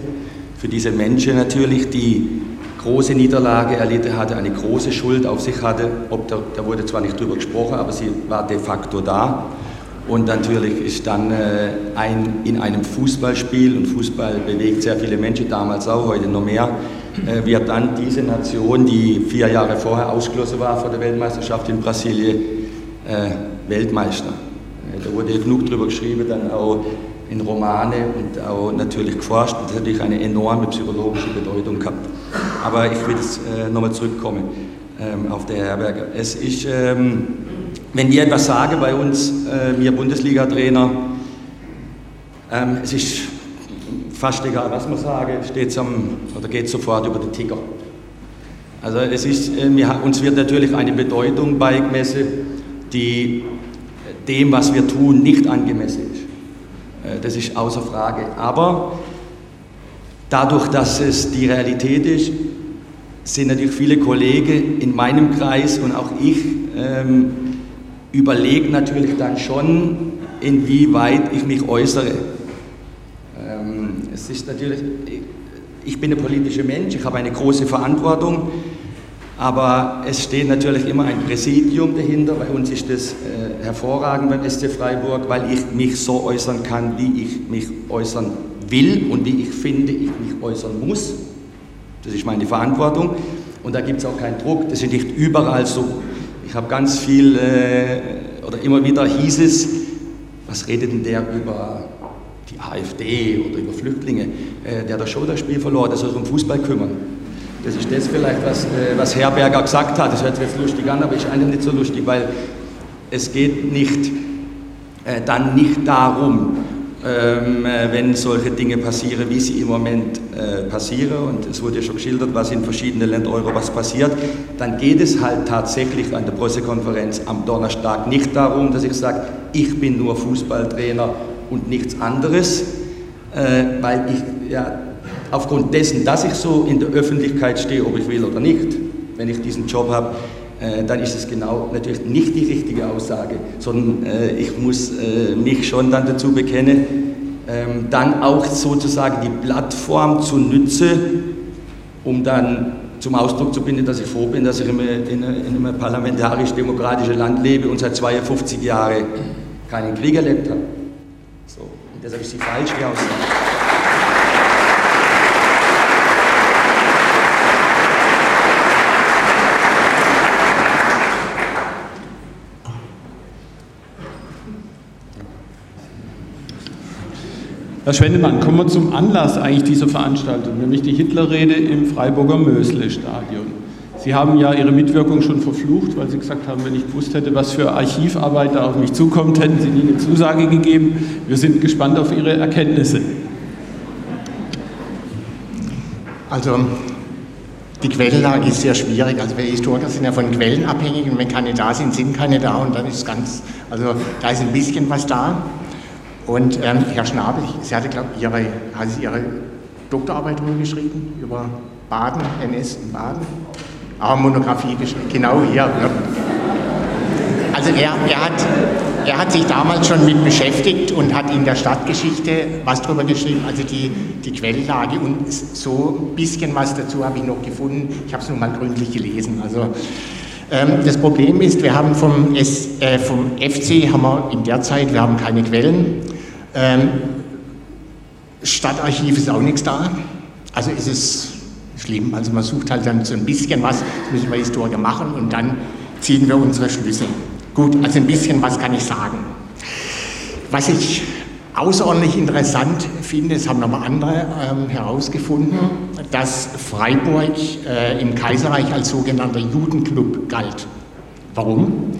Für diese Menschen natürlich, die große Niederlage erlitten hatte, eine große Schuld auf sich hatte. Ob da, da wurde zwar nicht drüber gesprochen, aber sie war de facto da. Und natürlich ist dann äh, ein, in einem Fußballspiel, und Fußball bewegt sehr viele Menschen, damals auch, heute noch mehr, äh, wird dann diese Nation, die vier Jahre vorher ausgeschlossen war vor der Weltmeisterschaft in Brasilien, äh, Weltmeister. Äh, da wurde genug drüber geschrieben, dann auch in Romane und auch natürlich geforscht. Das hat natürlich eine enorme psychologische Bedeutung gehabt. Aber ich will jetzt nochmal zurückkommen ähm, auf der Herberger. Es ist, ähm, wenn ich etwas sage bei uns, wir Bundesliga-Trainer, ähm, es ist fast egal, was man sage, steht's am, oder geht sofort über den Ticker. Also es ist, äh, wir, uns wird natürlich eine Bedeutung beigemessen, die dem, was wir tun, nicht angemessen ist. Äh, das ist außer Frage. Aber dadurch, dass es die Realität ist, sind natürlich viele Kollegen in meinem Kreis und auch ich ähm, überlegen natürlich dann schon, inwieweit ich mich äußere. Es ist natürlich, ich bin ein politischer Mensch, ich habe eine große Verantwortung, aber es steht natürlich immer ein Präsidium dahinter. Bei uns ist das äh, hervorragend beim SC Freiburg, weil ich mich so äußern kann, wie ich mich äußern will und wie ich finde, ich mich äußern muss. Das ist meine Verantwortung und da gibt es auch keinen Druck. Das ist nicht überall so. Ich habe ganz viel, äh, oder immer wieder hieß es, was redet denn der über die AfD oder über Flüchtlinge? Äh, der hat schon das Spiel verloren, der soll sich um Fußball kümmern. Das ist das vielleicht, was, äh, was Herberger gesagt hat. Das hört sich jetzt lustig an, aber ist eigentlich nicht so lustig, weil es geht nicht, äh, dann nicht darum, ähm, äh, wenn solche Dinge passieren, wie sie im Moment passieren, und es wurde ja schon geschildert, was in verschiedenen Ländern Europas passiert, dann geht es halt tatsächlich an der Pressekonferenz am Donnerstag nicht darum, dass ich sage, ich bin nur Fußballtrainer und nichts anderes, äh, weil ich ja aufgrund dessen, dass ich so in der Öffentlichkeit stehe, ob ich will oder nicht, wenn ich diesen Job habe, äh, dann ist es genau natürlich nicht die richtige Aussage, sondern äh, ich muss äh, mich schon dann dazu bekennen, ähm, dann auch sozusagen die Plattform zu nützen, um dann zum Ausdruck zu bringen, dass ich froh bin, dass ich in einem, parlamentarisch-demokratischen Land lebe und seit 52 Jahren keinen Krieg erlebt habe. Deshalb ist sie falsch, die Aussage. Herr Schwendemann, kommen wir zum Anlass eigentlich dieser Veranstaltung, nämlich die Hitlerrede im Freiburger Mösle-Stadion. Sie haben ja Ihre Mitwirkung schon verflucht, weil Sie gesagt haben, wenn ich gewusst hätte, was für Archivarbeit da auf mich zukommt, hätten Sie nie eine Zusage gegeben. Wir sind gespannt auf Ihre Erkenntnisse. Also die Quellenlage ist sehr schwierig. Also wir Historiker sind ja von Quellen abhängig und wenn keine da sind, sind keine da und dann ist ganz, also da ist ein bisschen was da. Und ähm, Herr Schnabel, Sie hatte, glaube ich, Ihre, Sie Ihre Doktorarbeit drüber geschrieben, über Baden, NS in Baden. Aber Monographie geschrieben, genau hier. Ja. Also er, er, hat, er hat sich damals schon mit beschäftigt und hat in der Stadtgeschichte was drüber geschrieben, also die, die Quelllage und so ein bisschen was dazu habe ich noch gefunden. Ich habe es nur mal gründlich gelesen. Also ähm, das Problem ist, wir haben vom, S, äh, vom FC haben wir in der Zeit, wir haben keine Quellen. Ähm, Stadtarchiv ist auch nichts da. Also ist es schlimm. Also man sucht halt dann so ein bisschen was, das müssen wir Historiker machen und dann ziehen wir unsere Schlüsse. Gut, also ein bisschen was kann ich sagen. Was ich außerordentlich interessant finde, das haben nochmal andere ähm, herausgefunden, dass Freiburg äh, im Kaiserreich als sogenannter Judenclub galt. Warum?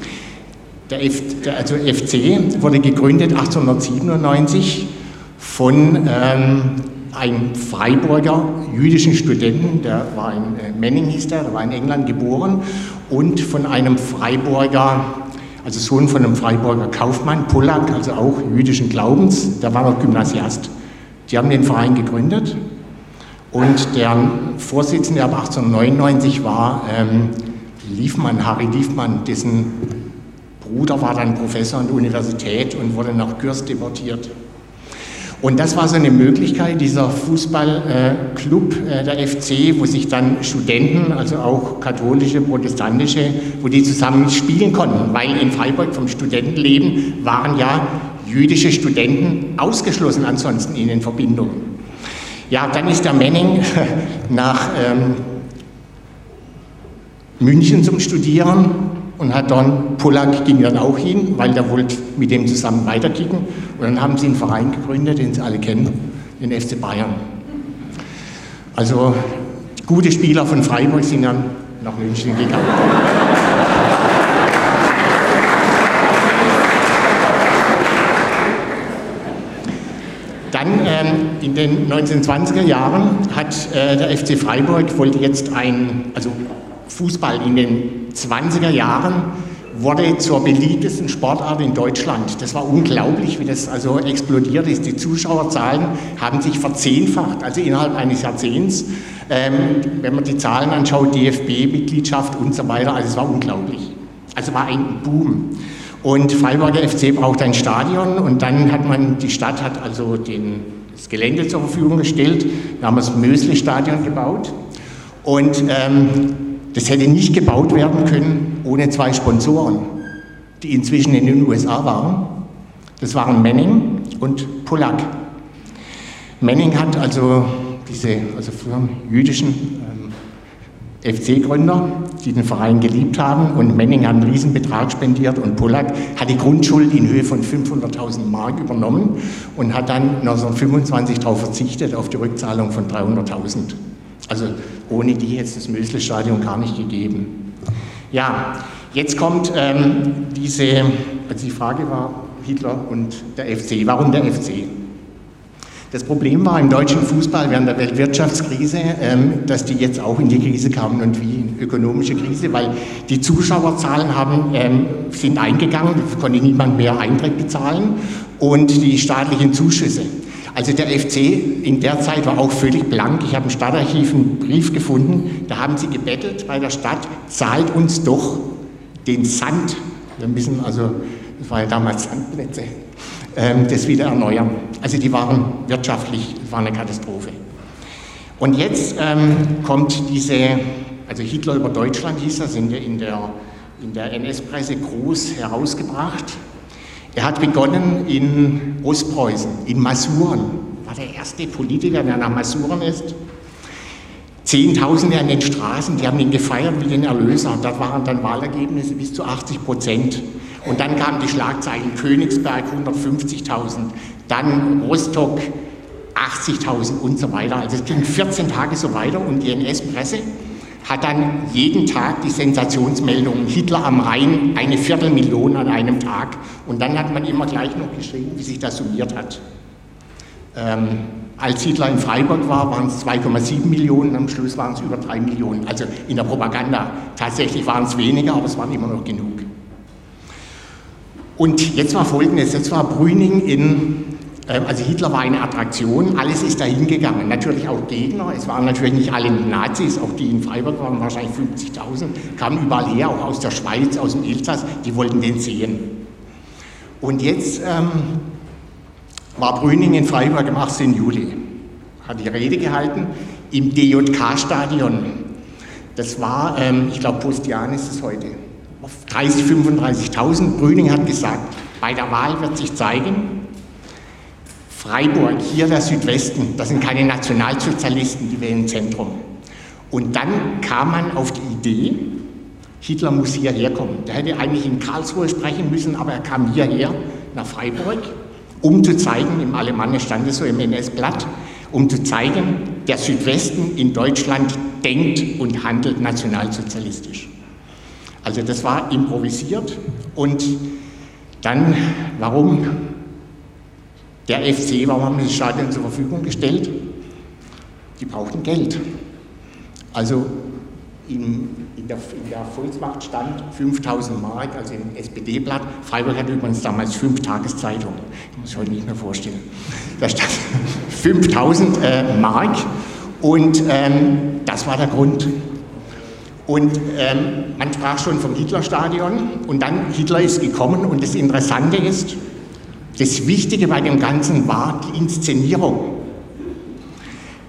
Der, F, der also FC wurde gegründet 1897 von ähm, einem Freiburger jüdischen Studenten, der war in äh, Menning hieß der, der war in England geboren, und von einem Freiburger, also Sohn von einem Freiburger Kaufmann, Pollack, also auch jüdischen Glaubens, der war noch Gymnasiast. Die haben den Verein gegründet und deren Vorsitzende ab 1899 war ähm, Liefmann, Harry Liefmann, dessen Bruder war dann Professor an der Universität und wurde nach Gürs deportiert. Und das war so eine Möglichkeit, dieser Fußballclub äh, der FC, wo sich dann Studenten, also auch katholische, protestantische, wo die zusammen spielen konnten, weil in Freiburg vom Studentenleben waren ja jüdische Studenten ausgeschlossen ansonsten in den Verbindungen. Ja, dann ist der Manning nach ähm, München zum Studieren und hat dann, Pollack ging dann auch hin, weil der wollte mit dem zusammen weiterkicken. Und dann haben sie einen Verein gegründet, den Sie alle kennen, den FC Bayern. Also gute Spieler von Freiburg sind dann nach München gegangen. Dann ähm, in den 1920er Jahren hat äh, der FC Freiburg wollte jetzt ein, also Fußball in den 20er Jahren wurde zur beliebtesten Sportart in Deutschland. Das war unglaublich, wie das also explodiert ist. Die Zuschauerzahlen haben sich verzehnfacht, also innerhalb eines Jahrzehnts. Ähm, wenn man die Zahlen anschaut, DFB-Mitgliedschaft und so weiter, also es war unglaublich. Also war ein Boom. Und Freiburger FC braucht ein Stadion und dann hat man, die Stadt hat also den, das Gelände zur Verfügung gestellt. Wir haben das Mösle-Stadion gebaut. Und ähm, das hätte nicht gebaut werden können ohne zwei Sponsoren, die inzwischen in den USA waren. Das waren Manning und Pollack. Manning hat also diese also jüdischen FC-Gründer, die den Verein geliebt haben und Menning hat einen Riesenbetrag spendiert und Pollack hat die Grundschuld in Höhe von 500.000 Mark übernommen und hat dann 1925 darauf verzichtet, auf die Rückzahlung von 300.000. Also ohne die hätte es das Mösle-Stadion gar nicht gegeben. Ja, jetzt kommt ähm, diese, also die Frage war Hitler und der FC. Warum der FC? Das Problem war im deutschen Fußball während der Weltwirtschaftskrise, ähm, dass die jetzt auch in die Krise kamen und wie in ökonomische Krise, weil die Zuschauerzahlen haben, ähm, sind eingegangen, konnte niemand mehr Eintritt bezahlen und die staatlichen Zuschüsse. Also der FC in der Zeit war auch völlig blank. Ich habe im Stadtarchiv einen Brief gefunden, da haben sie gebettelt bei der Stadt, zahlt uns doch den Sand. Wir müssen also, das war ja damals Sandplätze, ähm, das wieder erneuern. Also die waren wirtschaftlich, war eine Katastrophe. Und jetzt ähm, kommt diese, also Hitler über Deutschland hieß das in der, in der, in der NS-Presse groß herausgebracht. Er hat begonnen in Ostpreußen, in Masuren, war der erste Politiker, der nach Masuren ist. Zehntausende an den Straßen, die haben ihn gefeiert wie den Erlöser. Dort waren dann Wahlergebnisse bis zu 80 Prozent. Und dann kamen die Schlagzeilen Königsberg 150.000, dann Rostock 80.000 und so weiter. Also es ging 14 Tage so weiter und die NS-Presse hat dann jeden Tag die Sensationsmeldung Hitler am Rhein, eine Viertelmillion an einem Tag. Und dann hat man immer gleich noch geschrieben, wie sich das summiert hat. Ähm, als Hitler in Freiburg war, waren es 2,7 Millionen, am Schluss waren es über 3 Millionen. Also in der Propaganda. Tatsächlich waren es weniger, aber es waren immer noch genug. Und jetzt war Folgendes, jetzt war Brüning in, also Hitler war eine Attraktion, alles ist dahin gegangen, natürlich auch Gegner, es waren natürlich nicht alle Nazis, auch die in Freiburg waren wahrscheinlich 50.000, kamen überall her, auch aus der Schweiz, aus dem Elsass, die wollten den sehen. Und jetzt ähm, war Brüning in Freiburg am 18. Juli, hat die Rede gehalten im DJK-Stadion. Das war, ähm, ich glaube, Postian ist es heute 30, 35.000. Brüning hat gesagt, bei der Wahl wird sich zeigen, Freiburg, hier der Südwesten, das sind keine Nationalsozialisten, die wählen Zentrum. Und dann kam man auf die Idee, Hitler muss hierher kommen. Der hätte eigentlich in Karlsruhe sprechen müssen, aber er kam hierher nach Freiburg, um zu zeigen, im Alemanne stand es so im NS-Blatt, um zu zeigen, der Südwesten in Deutschland denkt und handelt nationalsozialistisch. Also das war improvisiert und dann, warum der FC, warum haben sie das Stadion zur Verfügung gestellt? Die brauchten Geld. Also in, in, der, in der Volksmacht stand 5000 Mark, also im SPD-Blatt. Freiburg hatte übrigens damals fünf Tageszeitungen. Das muss ich heute nicht mehr vorstellen. Da stand 5000 äh, Mark und ähm, das war der Grund, und ähm, man sprach schon vom Hitlerstadion und dann Hitler ist gekommen und das Interessante ist, das Wichtige bei dem Ganzen war die Inszenierung.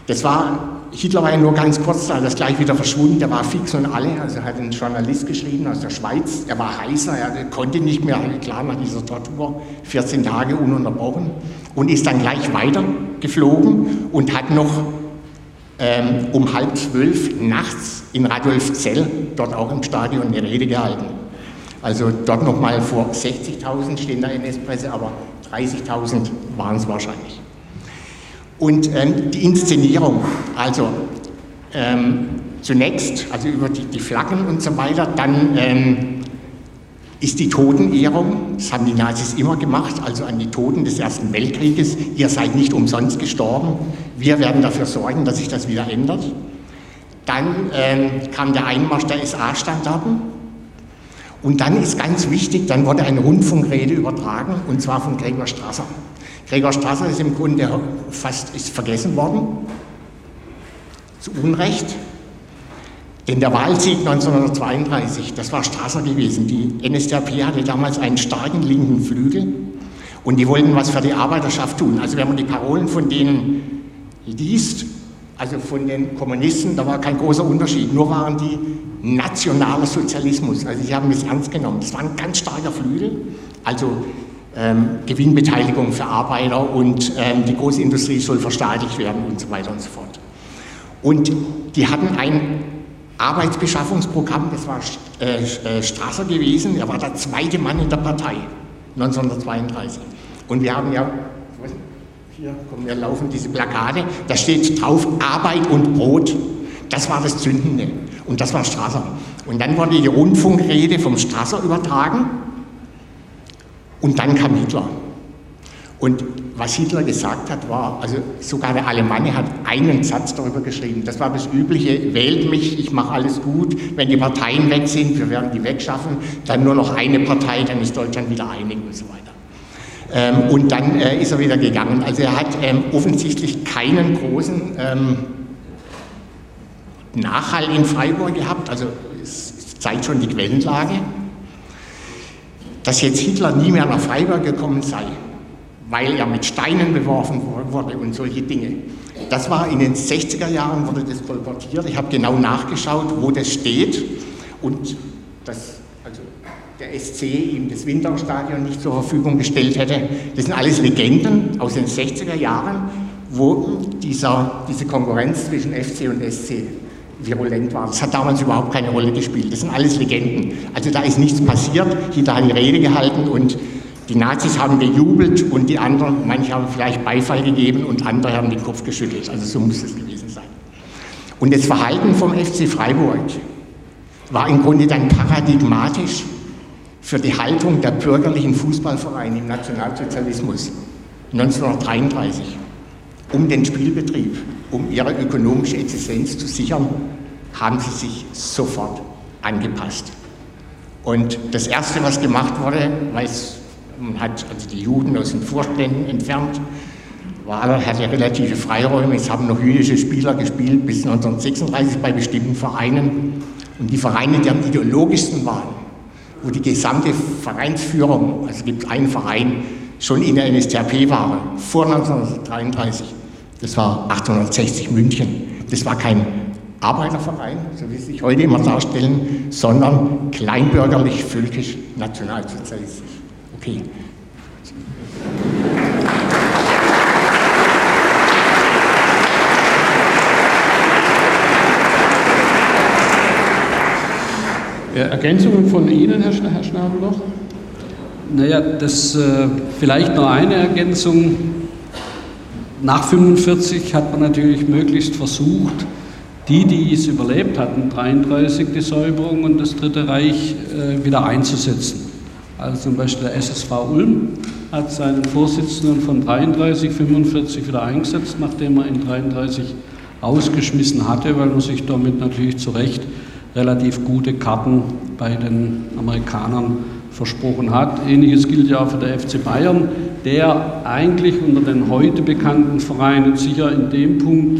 Das war, Hitler war ja nur ganz kurz da, das gleich wieder verschwunden, der war fix und alle, also hat ein Journalist geschrieben aus der Schweiz, er war heißer, er konnte nicht mehr, klar nach dieser Tortur, 14 Tage ununterbrochen und ist dann gleich weiter geflogen und hat noch ähm, um halb zwölf nachts in Radolfzell, dort auch im Stadion, eine Rede gehalten. Also dort nochmal vor 60.000 stehen da in NS-Presse, aber 30.000 waren es wahrscheinlich. Und ähm, die Inszenierung, also ähm, zunächst, also über die, die, Flaggen und so weiter, dann ähm, ist die Totenehrung, das haben die Nazis immer gemacht, also an die Toten des Ersten Weltkrieges, ihr seid nicht umsonst gestorben, wir werden dafür sorgen, dass sich das wieder ändert. Dann ähm, kam der Einmarsch der SA-Standarten und dann ist ganz wichtig, dann wurde eine Rundfunkrede übertragen und zwar von Gregor Strasser. Gregor Strasser ist im Grunde fast ist vergessen worden, zu Unrecht, denn der Wahlsieg 1932, das war Strasser gewesen. Die NSDAP hatte damals einen starken linken Flügel und die wollten was für die Arbeiterschaft tun. Also wenn man die Parolen von denen liest, also von den Kommunisten, da war kein großer Unterschied, nur waren die nationaler Sozialismus. Also sie haben es ernst genommen. Das war ein ganz starker Flügel, also ähm, Gewinnbeteiligung für Arbeiter und ähm, die Großindustrie soll verstaatlicht werden und so weiter und so fort. Und die hatten ein Arbeitsbeschaffungsprogramm, das war äh, äh, Strasser gewesen, er war der zweite Mann in der Partei 1932. Und wir haben ja, hier kommen wir laufen diese Plakate, da steht drauf Arbeit und Brot. Das war das Zündende und das war Strasser. Und dann wurde die Rundfunkrede vom Strasser übertragen und dann kam Hitler. Und was Hitler gesagt hat, war, also sogar der Alemanne hat einen Satz darüber geschrieben. Das war das Übliche, wählt mich, ich mache alles gut. Wenn die Parteien weg sind, wir werden die wegschaffen, dann nur noch eine Partei, dann ist Deutschland wieder einig und so weiter. Ähm, und dann äh, ist er wieder gegangen. Also er hat ähm, offensichtlich keinen großen ähm, Nachhall in Freiburg gehabt, also es zeigt schon die Quellenlage. Dass jetzt Hitler nie mehr nach Freiburg gekommen sei, weil er mit Steinen beworfen wurde und solche Dinge. Das war in den 60er Jahren, wurde das kolportiert. Ich habe genau nachgeschaut, wo das steht. Und dass also der SC ihm das Winterstadion nicht zur Verfügung gestellt hätte. Das sind alles Legenden aus den 60er Jahren, wo dieser, diese Konkurrenz zwischen FC und SC virulent war. Das hat damals überhaupt keine Rolle gespielt. Das sind alles Legenden. Also da ist nichts passiert. Hitler hat die Rede gehalten und die Nazis haben gejubelt und die anderen, manche haben vielleicht Beifall gegeben und andere haben den Kopf geschüttelt. Also so muss es gewesen sein. Und das Verhalten vom FC Freiburg war im Grunde dann paradigmatisch für die Haltung der bürgerlichen Fußballvereine im Nationalsozialismus 1933, um den Spielbetrieb, um ihre ökonomische Existenz zu sichern, haben sie sich sofort angepasst. Und das Erste, was gemacht wurde, man hat also die Juden aus den Vorständen entfernt. Wahler hatte relative Freiräume. Es haben noch jüdische Spieler gespielt bis 1936 bei bestimmten Vereinen. Und die Vereine, die am ideologischsten waren, wo die gesamte Vereinsführung, also es gibt einen Verein, schon in der NSDAP war, vor 1933, das war 1860 München. Das war kein Arbeiterverein, so wie sie sich heute immer darstellen, sondern kleinbürgerlich, völkisch, nationalsozialistisch. Okay. Ergänzungen von Ihnen, Herr, Herr Schnabel, noch? Naja, das äh, vielleicht noch eine Ergänzung. Nach 1945 hat man natürlich möglichst versucht, die, die es überlebt hatten, 33 die Säuberung und das Dritte Reich, äh, wieder einzusetzen. Also zum Beispiel der SSV Ulm hat seinen Vorsitzenden von 33, 45 wieder eingesetzt, nachdem er in 33 ausgeschmissen hatte, weil man sich damit natürlich zu Recht relativ gute Karten bei den Amerikanern versprochen hat. Ähnliches gilt ja auch für der FC Bayern, der eigentlich unter den heute bekannten Vereinen sicher in dem Punkt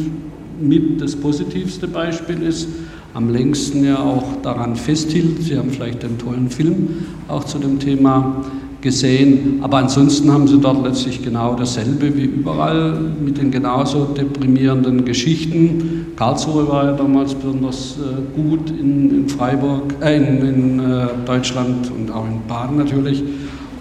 mit das positivste Beispiel ist am längsten ja auch daran festhielt. Sie haben vielleicht einen tollen Film auch zu dem Thema gesehen, aber ansonsten haben sie dort letztlich genau dasselbe wie überall mit den genauso deprimierenden Geschichten. Karlsruhe war ja damals besonders äh, gut in, in Freiburg, äh, in, in äh, Deutschland und auch in Baden natürlich.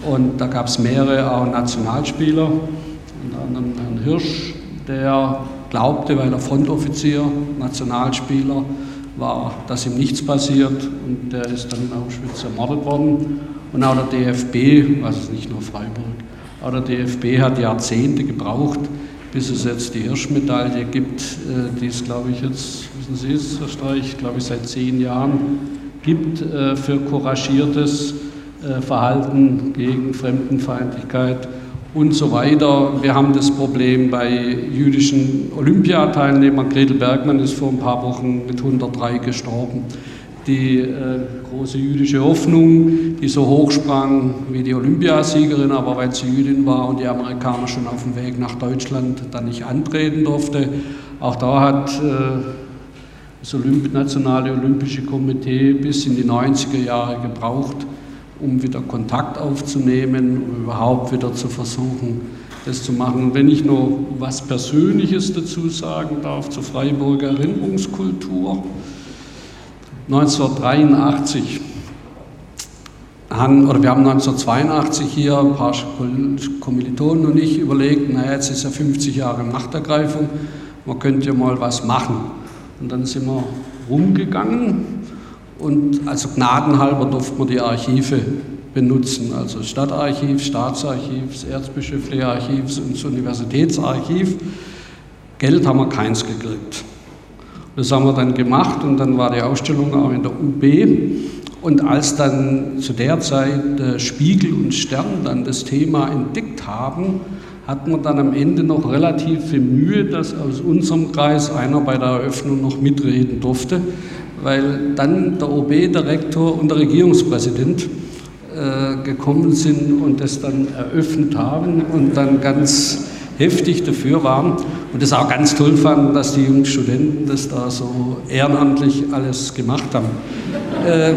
Und da gab es mehrere auch Nationalspieler, unter anderem Herrn Hirsch, der glaubte, weil er Frontoffizier, Nationalspieler, war, dass ihm nichts passiert. Und der ist dann in Auschwitz ermordet worden. Und auch der DFB, also nicht nur Freiburg, auch der DFB hat Jahrzehnte gebraucht, bis es jetzt die Hirschmedaille gibt, äh, die es, glaube ich, jetzt, wissen Sie es, Herr Streich, glaube ich, seit zehn Jahren gibt äh, für couragiertes Verhalten gegen Fremdenfeindlichkeit und so weiter. Wir haben das Problem bei jüdischen Olympiateilnehmern. Gretel Bergmann ist vor ein paar Wochen mit 103 gestorben. Die äh, große jüdische Hoffnung, die so hoch sprang wie die Olympiasiegerin, aber weil sie Jüdin war und die Amerikaner schon auf dem Weg nach Deutschland dann nicht antreten durfte. Auch da hat äh, das Olymp Nationale Olympische Komitee bis in die 90er Jahre gebraucht, um wieder Kontakt aufzunehmen, um überhaupt wieder zu versuchen, das zu machen. Und wenn ich noch was Persönliches dazu sagen darf zur Freiburger Erinnerungskultur. 1983 haben, oder wir haben 1982 hier ein paar Kommilitonen und ich überlegt, naja, jetzt ist ja 50 Jahre Machtergreifung, man könnte ja mal was machen. Und dann sind wir rumgegangen und also gnadenhalber durfte man die Archive benutzen, also Stadtarchiv, Staatsarchiv, Erzbischöfliche Archiv und das Universitätsarchiv. Geld haben wir keins gekriegt. Das haben wir dann gemacht und dann war die Ausstellung auch in der UB. Und als dann zu der Zeit äh, Spiegel und Stern dann das Thema entdeckt haben, hat man dann am Ende noch relativ viel Mühe, dass aus unserem Kreis einer bei der Eröffnung noch mitreden durfte, weil dann der OB, der Rektor und der Regierungspräsident äh, gekommen sind und das dann eröffnet haben und dann ganz heftig dafür waren und das auch ganz toll fanden, dass die jungen Studenten das da so ehrenamtlich alles gemacht haben. Ähm,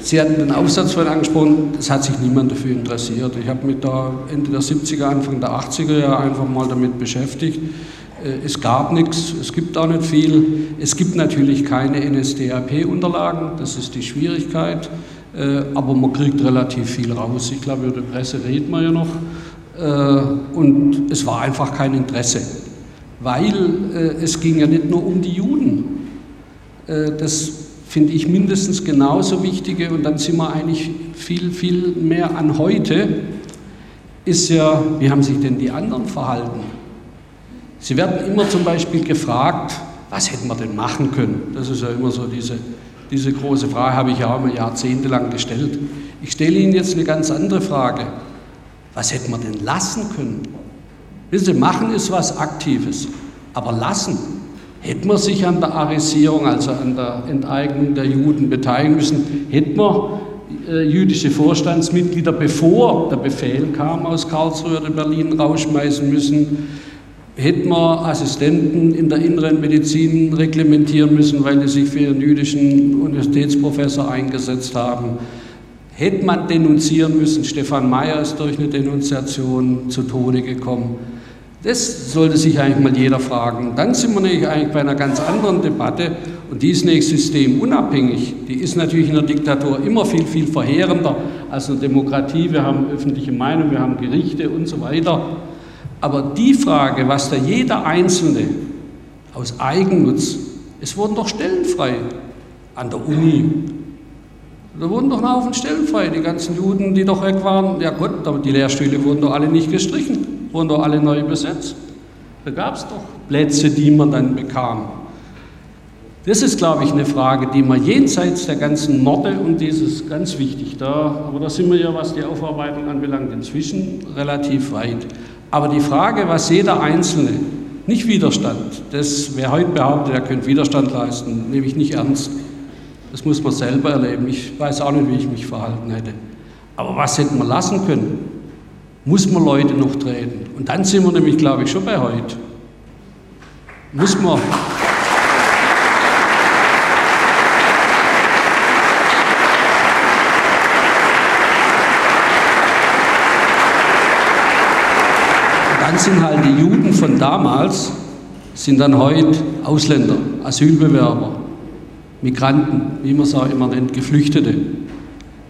Sie hatten den Aufsatz vorhin angesprochen, es hat sich niemand dafür interessiert. Ich habe mich da Ende der 70er, Anfang der 80er Jahre einfach mal damit beschäftigt. Äh, es gab nichts, es gibt auch nicht viel. Es gibt natürlich keine NSDAP-Unterlagen, das ist die Schwierigkeit, äh, aber man kriegt relativ viel raus. Ich glaube, über die Presse redet man ja noch. Äh, und es war einfach kein Interesse, weil es ging ja nicht nur um die Juden. Das finde ich mindestens genauso wichtige, und dann sind wir eigentlich viel, viel mehr an heute, ist ja, wie haben sich denn die anderen verhalten? Sie werden immer zum Beispiel gefragt, was hätten wir denn machen können? Das ist ja immer so diese, diese große Frage, habe ich ja auch jahrzehntelang gestellt. Ich stelle Ihnen jetzt eine ganz andere Frage. Was hätten wir denn lassen können? Wissen Sie, machen ist was Aktives, aber lassen, Hätten wir sich an der Arisierung, also an der Enteignung der Juden beteiligen müssen, hätten wir äh, jüdische Vorstandsmitglieder, bevor der Befehl kam aus Karlsruhe oder Berlin, rausschmeißen müssen, hätten wir Assistenten in der inneren Medizin reglementieren müssen, weil die sich für ihren jüdischen Universitätsprofessor eingesetzt haben. Hätte man denunzieren müssen, Stefan Mayer ist durch eine Denunziation zu Tode gekommen. Das sollte sich eigentlich mal jeder fragen. Dann sind wir nämlich eigentlich bei einer ganz anderen Debatte und die ist nicht systemunabhängig. Die ist natürlich in der Diktatur immer viel, viel verheerender als in der Demokratie. Wir haben öffentliche Meinung, wir haben Gerichte und so weiter. Aber die Frage, was da jeder Einzelne aus Eigennutz, es wurden doch Stellen frei an der Uni. Da wurden doch ein Haufen Stellen frei. Die ganzen Juden, die doch weg waren, ja gut, aber die Lehrstühle wurden doch alle nicht gestrichen wurden doch alle neu besetzt. Da gab es doch Plätze, die man dann bekam. Das ist, glaube ich, eine Frage, die man jenseits der ganzen Morde und dieses ganz wichtig da, aber da sind wir ja, was die Aufarbeitung anbelangt, inzwischen relativ weit. Aber die Frage, was jeder Einzelne, nicht Widerstand, das, wer heute behauptet, er könnte Widerstand leisten, nehme ich nicht ernst. Das muss man selber erleben. Ich weiß auch nicht, wie ich mich verhalten hätte. Aber was hätten wir lassen können? muss man Leute noch treten. Und dann sind wir nämlich, glaube ich, schon bei heute. Muss man. Dann sind halt die Juden von damals, sind dann heute Ausländer, Asylbewerber, Migranten, wie man es auch immer nennt, Geflüchtete.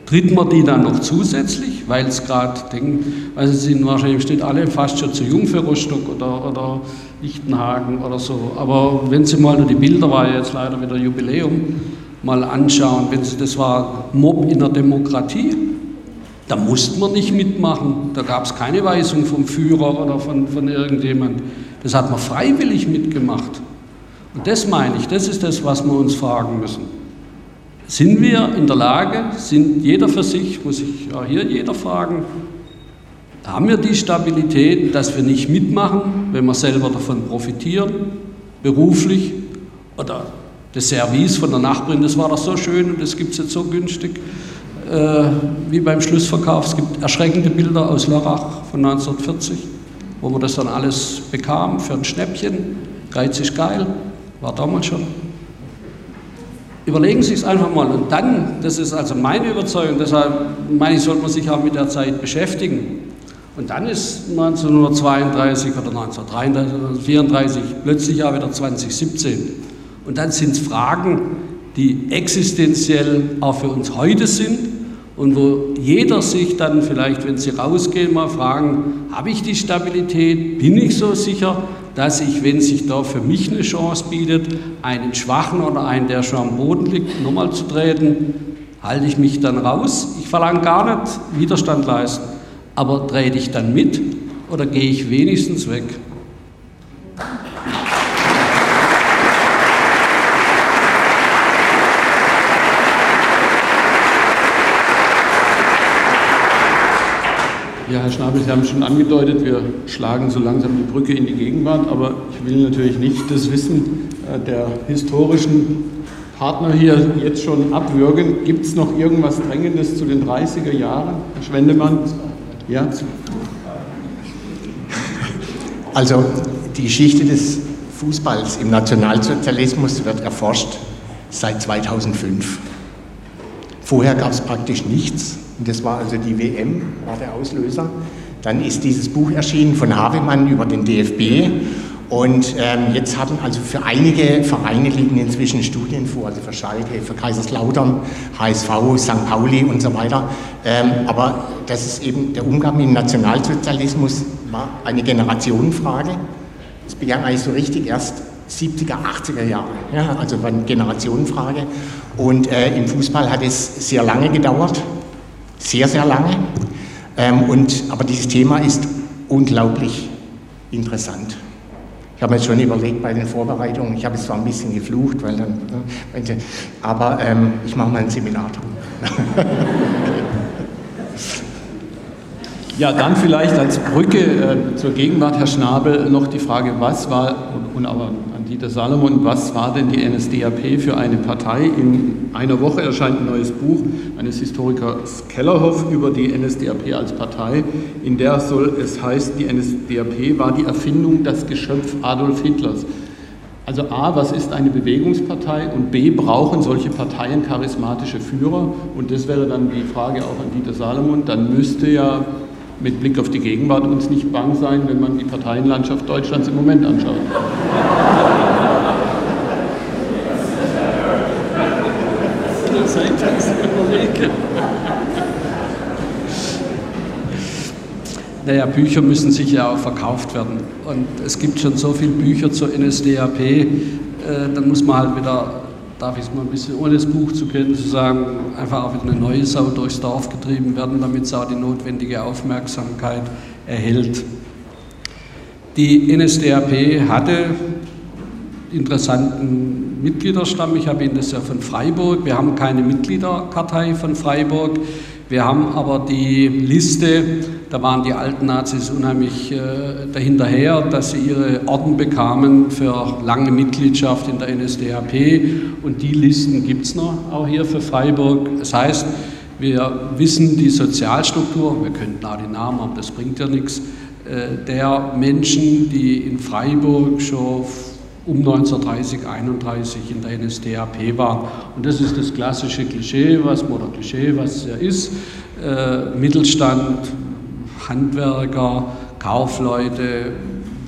Tritt man die dann noch zusätzlich, weil es gerade denken, sie sind wahrscheinlich steht alle fast schon zu jung für Rostock oder, oder Lichtenhagen oder so. Aber wenn Sie mal nur die Bilder, war ja jetzt leider wieder Jubiläum, mal anschauen, wenn Sie, das war Mob in der Demokratie, da musste man nicht mitmachen, da gab es keine Weisung vom Führer oder von, von irgendjemand. Das hat man freiwillig mitgemacht. Und das meine ich, das ist das, was wir uns fragen müssen. Sind wir in der Lage, sind jeder für sich, muss ich auch hier jeder fragen, haben wir die Stabilität, dass wir nicht mitmachen, wenn wir selber davon profitieren, beruflich oder das Service von der Nachbarin, das war doch so schön und das gibt es jetzt so günstig, wie beim Schlussverkauf. Es gibt erschreckende Bilder aus Lörrach von 1940, wo man das dann alles bekam für ein Schnäppchen. Geiz ist geil, war damals schon. Überlegen Sie es einfach mal. Und dann, das ist also meine Überzeugung, deshalb meine ich, sollte man sich auch mit der Zeit beschäftigen. Und dann ist 1932 oder 1933 oder 1934 plötzlich auch wieder 2017. Und dann sind es Fragen, die existenziell auch für uns heute sind und wo jeder sich dann vielleicht, wenn Sie rausgehen, mal fragen, habe ich die Stabilität, bin ich so sicher, dass ich, wenn sich da für mich eine Chance bietet, einen Schwachen oder einen, der schon am Boden liegt, nochmal zu treten, halte ich mich dann raus. Ich verlange gar nicht Widerstand leisten, aber trete ich dann mit oder gehe ich wenigstens weg? Ja, Herr Schnabel, Sie haben schon angedeutet, wir schlagen so langsam die Brücke in die Gegenwart, aber ich will natürlich nicht das Wissen äh, der historischen Partner hier jetzt schon abwürgen. Gibt es noch irgendwas Drängendes zu den 30er Jahren, Herr Schwendemann? Ja? Also die Geschichte des Fußballs im Nationalsozialismus wird erforscht seit 2005. Vorher gab es praktisch nichts. Das war also die WM, war der Auslöser. Dann ist dieses Buch erschienen von Havemann über den DFB. Und ähm, jetzt haben also für einige Vereine liegen inzwischen Studien vor, also für Schalke, für Kaiserslautern, HSV, St. Pauli und so weiter. Ähm, aber das ist eben der Umgang mit dem Nationalsozialismus war eine Generationenfrage. Es begann eigentlich so richtig erst 70er, 80er Jahre. Ja, also war eine Generationenfrage. Und äh, im Fußball hat es sehr lange gedauert, sehr, sehr lange. Ähm, und, aber dieses Thema ist unglaublich interessant. Ich habe mir schon überlegt bei den Vorbereitungen, ich habe es zwar ein bisschen geflucht, weil dann, ne, aber ähm, ich mache mal ein Seminar drüber. Ja, dann vielleicht als Brücke äh, zur Gegenwart, Herr Schnabel, noch die Frage, was war, und, und aber Dieter Salomon, was war denn die NSDAP für eine Partei? In einer Woche erscheint ein neues Buch eines Historikers Kellerhoff über die NSDAP als Partei, in der soll es heißt, die NSDAP war die Erfindung, das Geschöpf Adolf Hitlers. Also A, was ist eine Bewegungspartei und B, brauchen solche Parteien charismatische Führer? Und das wäre dann die Frage auch an Dieter Salomon. Dann müsste ja mit Blick auf die Gegenwart uns nicht bang sein, wenn man die Parteienlandschaft Deutschlands im Moment anschaut. Naja, Bücher müssen sicher auch verkauft werden. Und es gibt schon so viele Bücher zur NSDAP, äh, dann muss man halt wieder darf ich es mal ein bisschen ohne das Buch zu kennen, zu sagen, einfach auch wieder eine neue Sau durchs Dorf getrieben werden, damit es auch die notwendige Aufmerksamkeit erhält. Die NSDAP hatte interessanten Mitgliederstamm. Ich habe Ihnen das ja von Freiburg. Wir haben keine Mitgliederkartei von Freiburg. Wir haben aber die Liste, da waren die alten Nazis unheimlich äh, dahinterher, dass sie ihre Orden bekamen für lange Mitgliedschaft in der NSDAP und die Listen gibt es noch auch hier für Freiburg. Das heißt, wir wissen die Sozialstruktur, wir könnten auch die Namen, aber das bringt ja nichts, äh, der Menschen, die in Freiburg schon um 1930, 31 in der NSDAP waren. Und das ist das klassische Klischee, was, oder Klischee, was er ist. Äh, Mittelstand, Handwerker, Kaufleute,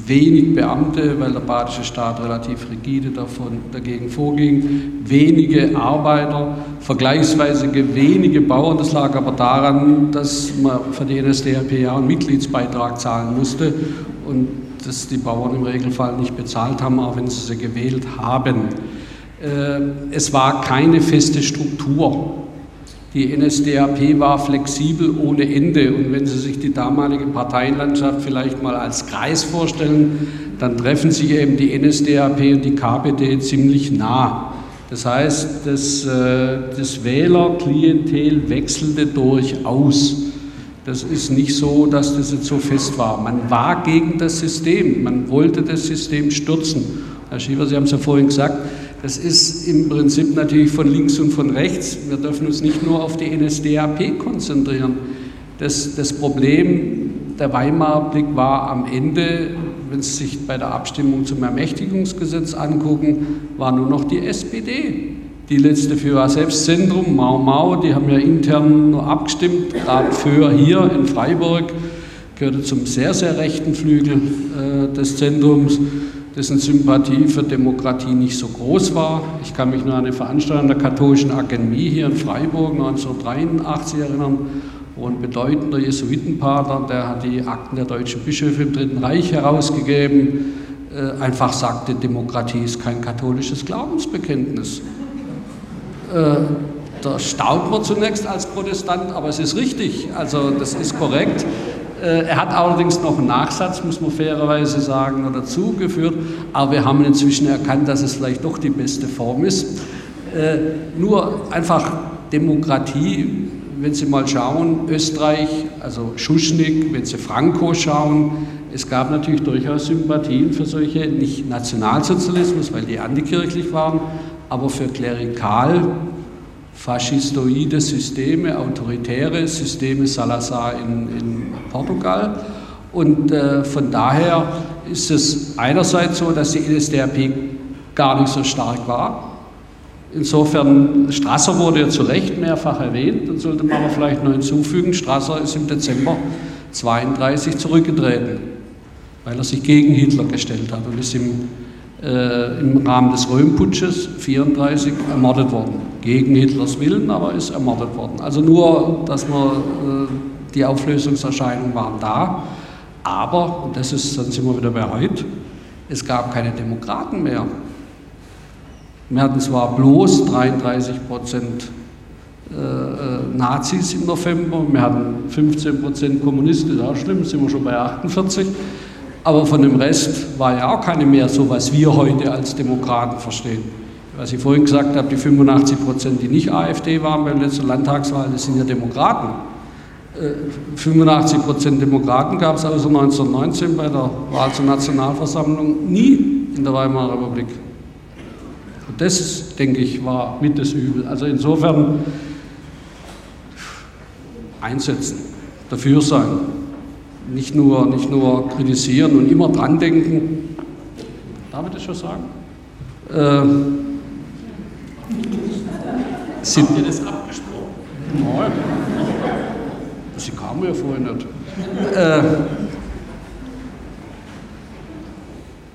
wenig Beamte, weil der badische Staat relativ rigide davon, dagegen vorging, wenige Arbeiter, vergleichsweise wenige Bauern. Das lag aber daran, dass man für die NSDAP ja einen Mitgliedsbeitrag zahlen musste und das die Bauern im Regelfall nicht bezahlt haben, auch wenn sie sie gewählt haben. Äh, es war keine feste Struktur. Die NSDAP war flexibel ohne Ende. Und wenn Sie sich die damalige Parteienlandschaft vielleicht mal als Kreis vorstellen, dann treffen sich eben die NSDAP und die KPD ziemlich nah. Das heißt, das, äh, das Wählerklientel wechselte durchaus. Das ist nicht so, dass das jetzt so fest war. Man war gegen das System, man wollte das System stürzen. Herr Schiefer, Sie haben es ja vorhin gesagt, das ist im Prinzip natürlich von links und von rechts. Wir dürfen uns nicht nur auf die NSDAP konzentrieren. Das, das Problem der Weimarer Blick war am Ende, wenn Sie sich bei der Abstimmung zum Ermächtigungsgesetz angucken, war nur noch die SPD die letzte für Selbstzentrum, Mau Mau, die haben ja intern nur abgestimmt, gerade für hier in Freiburg, gehörte zum sehr, sehr rechten Flügel äh, des Zentrums, dessen Sympathie für Demokratie nicht so groß war. Ich kann mich nur an eine Veranstaltung der Katholischen Akademie hier in Freiburg 1983 erinnern, wo ein bedeutender Jesuitenpater, der hat die Akten der deutschen Bischöfe im Dritten Reich herausgegeben, äh, einfach sagte, Demokratie ist kein katholisches Glaubensbekenntnis. Äh, da staunt man zunächst als Protestant, aber es ist richtig, also das ist korrekt. Äh, er hat allerdings noch einen Nachsatz, muss man fairerweise sagen, dazugeführt, aber wir haben inzwischen erkannt, dass es vielleicht doch die beste Form ist. Äh, nur einfach Demokratie, wenn Sie mal schauen, Österreich, also Schuschnigg, wenn Sie Franco schauen, es gab natürlich durchaus Sympathien für solche, nicht Nationalsozialismus, weil die antikirchlich waren, aber für klerikal faschistoide Systeme, autoritäre Systeme, Salazar in, in Portugal. Und äh, von daher ist es einerseits so, dass die NSDAP gar nicht so stark war. Insofern, Strasser wurde ja zu Recht mehrfach erwähnt, dann sollte man aber vielleicht noch hinzufügen, Strasser ist im Dezember 1932 zurückgetreten, weil er sich gegen Hitler gestellt hat und ist im äh, im Rahmen des Röhmputsches 1934 ermordet worden. Gegen Hitlers Willen, aber ist ermordet worden. Also nur, dass man, äh, die Auflösungserscheinungen waren da. Aber, und das ist, dann sind wir wieder bei heute, es gab keine Demokraten mehr. Wir hatten zwar bloß 33 Prozent äh, Nazis im November, wir hatten 15 Prozent Kommunisten, ist auch schlimm, sind wir schon bei 48. Aber von dem Rest war ja auch keine mehr so, was wir heute als Demokraten verstehen. Was ich vorhin gesagt habe, die 85 Prozent, die nicht AfD waren bei der letzten Landtagswahl, das sind ja Demokraten. 85 äh, Prozent Demokraten gab es außer 1919 bei der Wahl zur Nationalversammlung nie in der Weimarer Republik. Und das, denke ich, war mit das Übel. Also insofern einsetzen, dafür sein nicht nur, nicht nur kritisieren und immer dran denken. Darf ich das schon sagen? Äh, sind Habt ihr das abgesprochen? Nein. Sie kamen ja vorher nicht. Äh,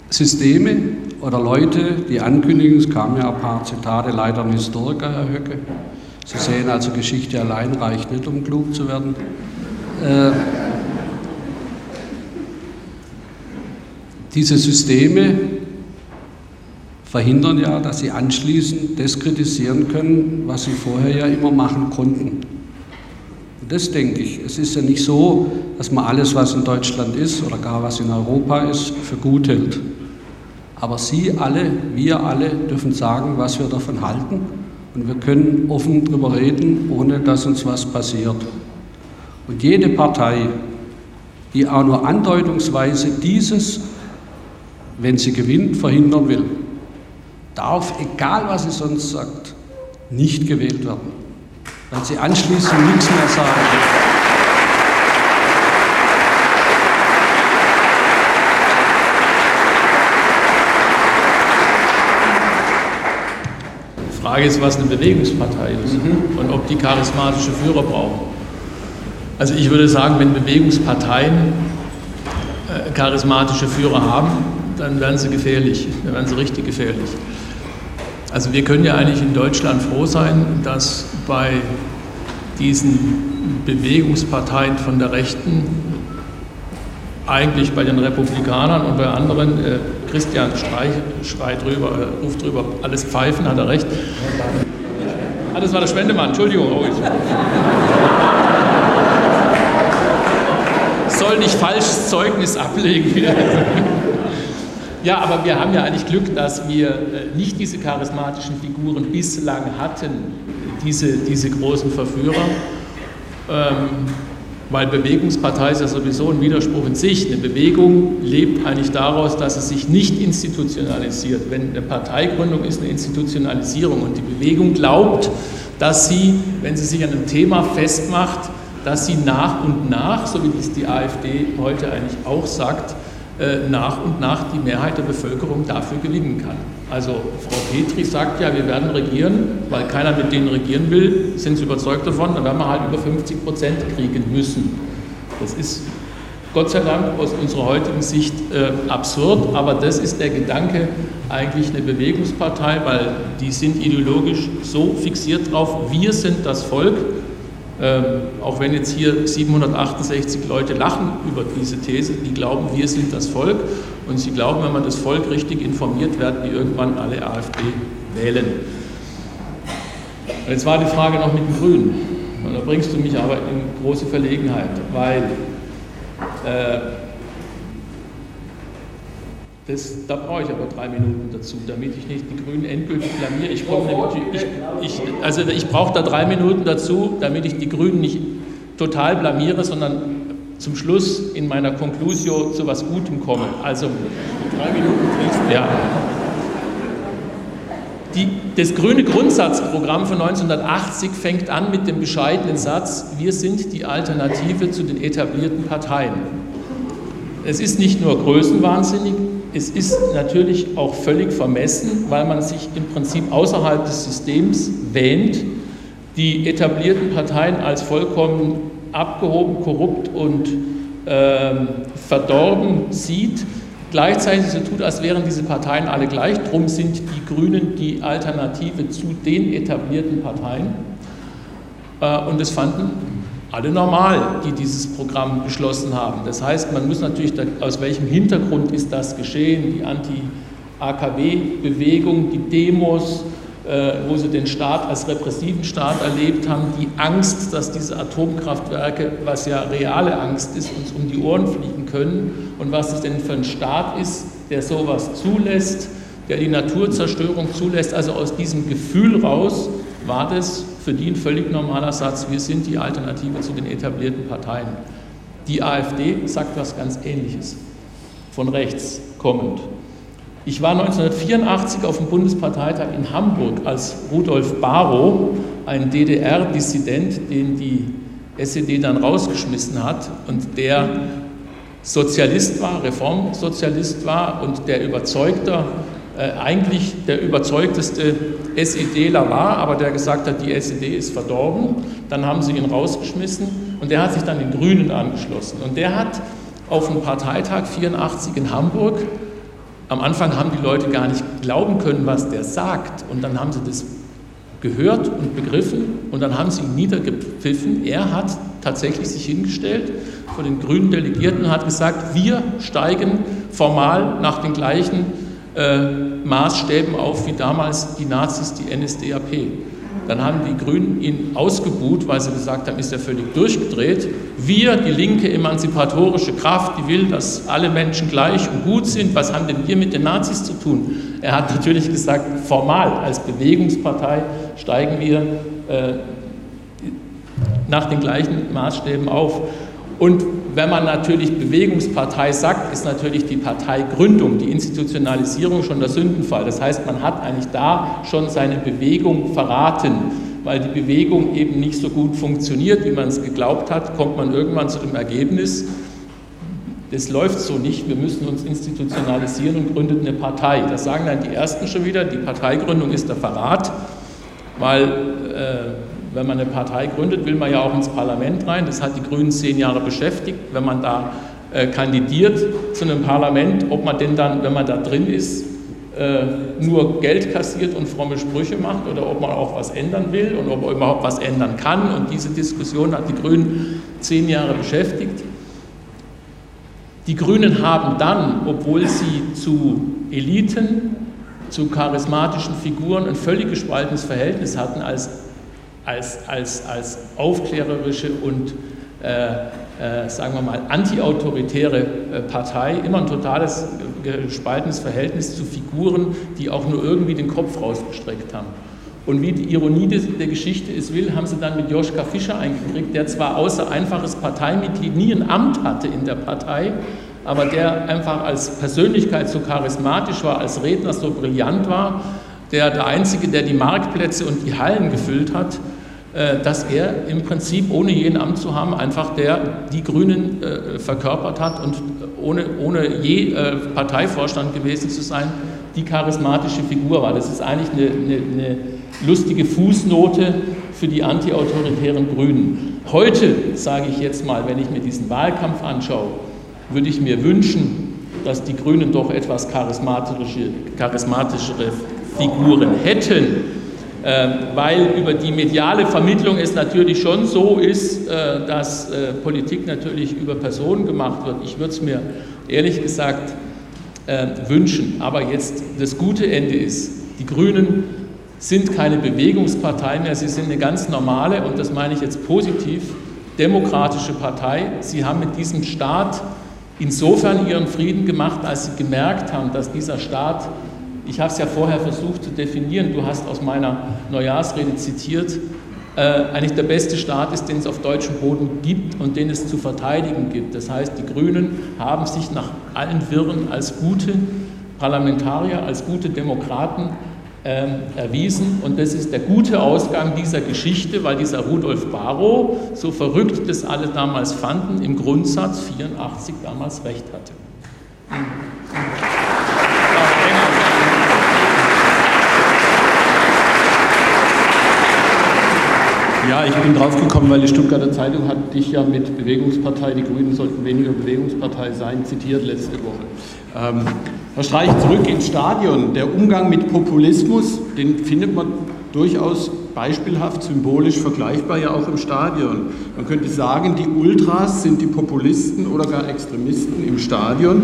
Systeme oder Leute, die ankündigen, es kamen ja ein paar Zitate, leider ein Historiker, Herr Höcke. Sie sehen also, Geschichte allein reicht nicht, um klug zu werden. Äh, Diese Systeme verhindern ja, dass sie anschließend das kritisieren können, was sie vorher ja immer machen konnten. Und das denke ich. Es ist ja nicht so, dass man alles, was in Deutschland ist oder gar was in Europa ist, für gut hält. Aber Sie alle, wir alle dürfen sagen, was wir davon halten. Und wir können offen darüber reden, ohne dass uns was passiert. Und jede Partei, die auch nur andeutungsweise dieses wenn sie gewinnt, verhindern will, darf, egal was sie sonst sagt, nicht gewählt werden, weil sie anschließend nichts mehr sagen. Die Frage ist, was eine Bewegungspartei ist mhm. und ob die charismatische Führer brauchen. Also ich würde sagen, wenn Bewegungsparteien äh, charismatische Führer haben, dann werden sie gefährlich, dann werden sie richtig gefährlich. Also wir können ja eigentlich in Deutschland froh sein, dass bei diesen Bewegungsparteien von der Rechten, eigentlich bei den Republikanern und bei anderen, äh, Christian Streich schreit drüber, äh, ruft drüber, alles pfeifen, hat er recht. Ah, das war der Spendemann, Entschuldigung. Oh, soll nicht falsches Zeugnis ablegen. Ja, aber wir haben ja eigentlich Glück, dass wir äh, nicht diese charismatischen Figuren bislang hatten, diese, diese großen Verführer. Ähm, weil Bewegungspartei ist ja sowieso ein Widerspruch in sich. Eine Bewegung lebt eigentlich daraus, dass es sich nicht institutionalisiert. Wenn eine Parteigründung ist eine Institutionalisierung und die Bewegung glaubt, dass sie, wenn sie sich an einem Thema festmacht, dass sie nach und nach, so wie das die AfD heute eigentlich auch sagt, nach und nach die Mehrheit der Bevölkerung dafür gewinnen kann. Also Frau Petri sagt ja, wir werden regieren, weil keiner mit denen regieren will, sind sie überzeugt davon, dann werden wir halt über 50 Prozent kriegen müssen. Das ist Gott sei Dank aus unserer heutigen Sicht äh, absurd, aber das ist der Gedanke eigentlich eine Bewegungspartei, weil die sind ideologisch so fixiert drauf, wir sind das Volk Ähm, auch wenn jetzt hier 768 Leute lachen über diese These, die glauben, wir sind das Volk und sie glauben, wenn man das Volk richtig informiert, werden die irgendwann alle AfD wählen. Und jetzt war die Frage noch mit den Grünen. Und da bringst du mich aber in große Verlegenheit, weil äh, das, da brauche ich aber drei Minuten dazu, damit ich nicht die Grünen endgültig blamiere. Ich, ich, ich, also ich brauche da drei Minuten dazu, damit ich die Grünen nicht total blamiere, sondern zum Schluss in meiner Conclusio zu was Gutem komme. Also drei Minuten. Ja. Die, das grüne Grundsatzprogramm von 1980 fängt an mit dem bescheidenen Satz, wir sind die Alternative zu den etablierten Parteien. Es ist nicht nur größenwahnsinnig, es ist natürlich auch völlig vermessen, weil man sich im Prinzip außerhalb des Systems wähnt, die etablierten Parteien als vollkommen abgehoben, korrupt und äh, verdorben sieht, gleichzeitig so tut, als wären diese Parteien alle gleich. Drum sind die Grünen die Alternative zu den etablierten Parteien. Äh, und das fanden alle normal, die dieses Programm beschlossen haben. Das heißt, man muss natürlich, aus welchem Hintergrund ist das geschehen, die Anti-AKW-Bewegung, die Demos, äh, wo sie den Staat als repressiven Staat erlebt haben, die Angst, dass diese Atomkraftwerke, was ja reale Angst ist, uns um die Ohren fliegen können und was es denn für ein Staat ist, der sowas zulässt, der die Naturzerstörung zulässt. Also aus diesem Gefühl raus war das für die ein völlig normaler Satz, wir sind die Alternative zu den etablierten Parteien. Die AfD sagt was ganz Ähnliches, von rechts kommend. Ich war 1984 auf dem Bundesparteitag in Hamburg, als Rudolf Barrow, ein DDR-Dissident, den die SED dann rausgeschmissen hat und der Sozialist war, Reformsozialist war und der überzeugter eigentlich der überzeugteste SEDler war, aber der gesagt hat, die SED ist verdorben. Dann haben sie ihn rausgeschmissen und der hat sich dann den Grünen angeschlossen. Und der hat auf dem Parteitag 84 in Hamburg, am Anfang haben die Leute gar nicht glauben können, was der sagt. Und dann haben sie das gehört und begriffen und dann haben sie ihn niedergepfiffen. Er hat tatsächlich sich hingestellt vor den grünen Delegierten und hat gesagt, wir steigen formal nach den gleichen äh, Maßstäben auf wie damals die Nazis die NSDAP. Dann haben die Grünen ihn ausgebuht, weil sie gesagt haben, ist er völlig durchgedreht. Wir, die linke emanzipatorische Kraft, die will, dass alle Menschen gleich und gut sind, was haben denn wir mit den Nazis zu tun? Er hat natürlich gesagt, formal als Bewegungspartei steigen wir äh, nach den gleichen Maßstäben auf. Und wenn man natürlich Bewegungspartei sagt, ist natürlich die Parteigründung, die Institutionalisierung schon der Sündenfall. Das heißt, man hat eigentlich da schon seine Bewegung verraten. Weil die Bewegung eben nicht so gut funktioniert, wie man es geglaubt hat, kommt man irgendwann zu dem Ergebnis, das läuft so nicht, wir müssen uns institutionalisieren und gründet eine Partei. Das sagen dann die Ersten schon wieder, die Parteigründung ist der Verrat, weil äh, wenn man eine Partei gründet, will man ja auch ins Parlament rein. Das hat die Grünen zehn Jahre beschäftigt. Wenn man da äh, kandidiert zu einem Parlament, ob man denn dann, wenn man da drin ist, äh, nur Geld kassiert und fromme Sprüche macht oder ob man auch was ändern will und ob man überhaupt was ändern kann. Und diese Diskussion hat die Grünen zehn Jahre beschäftigt. Die Grünen haben dann, obwohl sie zu Eliten, zu charismatischen Figuren ein völlig gespaltenes Verhältnis hatten als als, als, als aufklärerische und, äh, äh, sagen wir mal, antiautoritäre äh, Partei immer ein totales gespaltenes Verhältnis zu Figuren, die auch nur irgendwie den Kopf rausgestreckt haben. Und wie die Ironie der Geschichte es will, haben sie dann mit Joschka Fischer eingekriegt, der zwar außer einfaches Parteimitglied nie ein Amt hatte in der Partei, aber der einfach als Persönlichkeit so charismatisch war, als Redner so brillant war, der der Einzige, der die Marktplätze und die Hallen gefüllt hat, äh, dass er im Prinzip, ohne jeden Amt zu haben, einfach der die Grünen äh, verkörpert hat und ohne, ohne je äh, Parteivorstand gewesen zu sein, die charismatische Figur war. Das ist eigentlich eine, eine, eine lustige Fußnote für die antiautoritären Grünen. Heute, sage ich jetzt mal, wenn ich mir diesen Wahlkampf anschaue, würde ich mir wünschen, dass die Grünen doch etwas charismatische, charismatischere Figuren hätten weil über die mediale Vermittlung es natürlich schon so ist, äh, dass äh, Politik natürlich über Personen gemacht wird. Ich würde es mir ehrlich gesagt äh, wünschen. Aber jetzt das gute Ende ist, die Grünen sind keine Bewegungspartei mehr, sie sind eine ganz normale, und das meine ich jetzt positiv, demokratische Partei. Sie haben mit diesem Staat insofern ihren Frieden gemacht, als sie gemerkt haben, dass dieser Staat ich habe es ja vorher versucht zu definieren, du hast aus meiner Neujahrsrede zitiert, äh, eigentlich der beste Staat ist, den es auf deutschem Boden gibt und den es zu verteidigen gibt. Das heißt, die Grünen haben sich nach allen Wirren als gute Parlamentarier, als gute Demokraten äh, erwiesen. Und das ist der gute Ausgang dieser Geschichte, weil dieser Rudolf Barrow, so verrückt das alle damals fanden, im Grundsatz 84 damals recht hatte. Ja, ich bin drauf gekommen, weil die Stuttgarter Zeitung hat dich ja mit Bewegungspartei, die Grünen sollten weniger Bewegungspartei sein, zitiert letzte Woche. Ähm, Herr Streich, zurück ins Stadion. Der Umgang mit Populismus, den findet man durchaus beispielhaft, symbolisch vergleichbar ja auch im Stadion. Man könnte sagen, die Ultras sind die Populisten oder gar Extremisten im Stadion.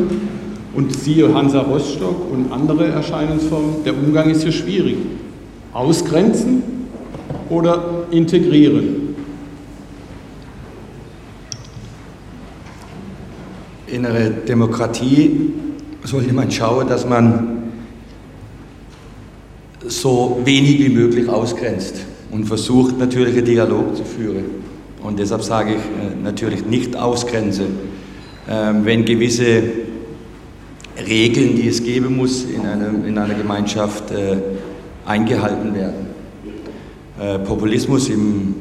Und siehe Hansa Rostock und andere Erscheinungsformen, der Umgang ist hier schwierig. Ausgrenzen oder integrieren? Innere Demokratie sollte man schauen, dass man so wenig wie möglich ausgrenzt und versucht natürlich einen Dialog zu führen. Und deshalb sage ich äh, natürlich nicht ausgrenze, ähm, wenn gewisse Regeln, die es geben muss in, einem, in einer Gemeinschaft, äh, eingehalten werden. Äh, Populismus im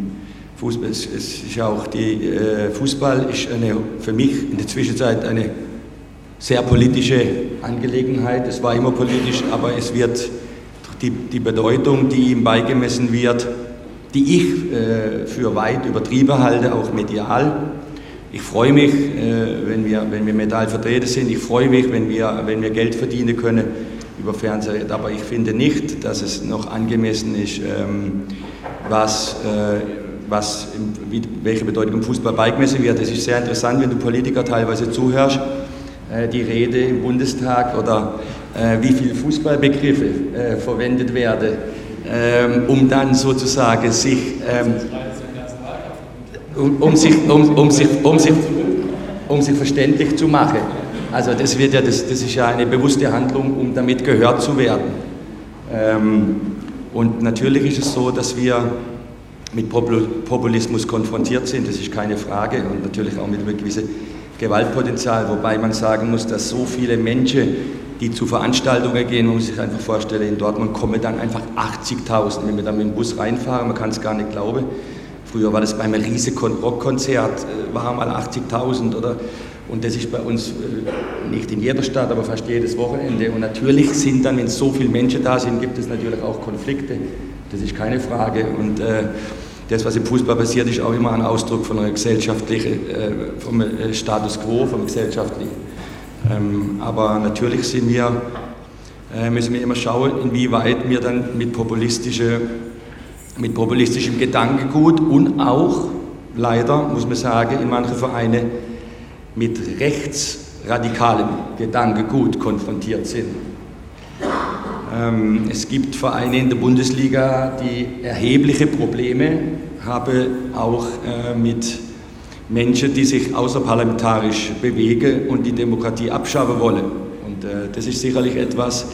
Fußball, ist ja auch die, äh, Fußball ist eine, für mich in der Zwischenzeit eine sehr politische Angelegenheit. Es war immer politisch, aber es wird die, die Bedeutung, die ihm beigemessen wird, die ich äh, für weit übertrieben halte, auch medial. Ich freue mich, äh, wenn, wir, wenn wir medial vertreten sind. Ich freue mich, wenn wir, wenn wir Geld verdienen können über Fernsehen. Aber ich finde nicht, dass es noch angemessen ist, ähm, was, äh, was, welche Bedeutung Fußball beigemessen wird. Es ist sehr interessant, wenn du Politiker teilweise zuhörst, äh, die Rede im Bundestag oder äh, wie viele Fußballbegriffe verwendet werden, ähm, um dann sozusagen sich, ähm, um, um, sich, um, um, sich, um, sich, um sich verständlich zu machen. Also das, wird ja, das, das ist ja eine bewusste Handlung, um damit gehört zu werden. Ähm, und natürlich ist es so, dass wir mit Populismus konfrontiert sind, das ist keine Frage, und natürlich auch mit einem gewissen Gewaltpotenzial, wobei man sagen muss, dass so viele Menschen, die zu Veranstaltungen gehen, man muss sich einfach vorstellen, in Dortmund kommen dann einfach 80.000, wenn wir dann mit dem Bus reinfahren, man kann es gar nicht glauben. Früher war das bei einem riesigen Rockkonzert, äh, waren mal 80.000 oder und das ist bei uns äh, nicht in jeder Stadt, aber fast jedes Wochenende. Und natürlich sind dann, wenn so viele Menschen da sind, gibt es natürlich auch Konflikte. Das ist keine Frage. Und äh, das, was im Fußball passiert, ist auch immer ein Ausdruck von einer gesellschaftlichen, äh, vom Status quo, vom gesellschaftlichen. Ähm, aber natürlich sind wir, müssen wir immer schauen, inwieweit wir dann mit, populistische, mit populistischem Gedankengut und auch, leider, muss man sagen, in manchen Vereinen mit rechtsradikalem Gedankengut konfrontiert sind. Ähm, es gibt Vereine in der Bundesliga, die erhebliche Probleme haben, auch äh, mit Menschen, die sich außerparlamentarisch bewegen und die Demokratie abschaffen wollen. Und äh, das ist sicherlich etwas,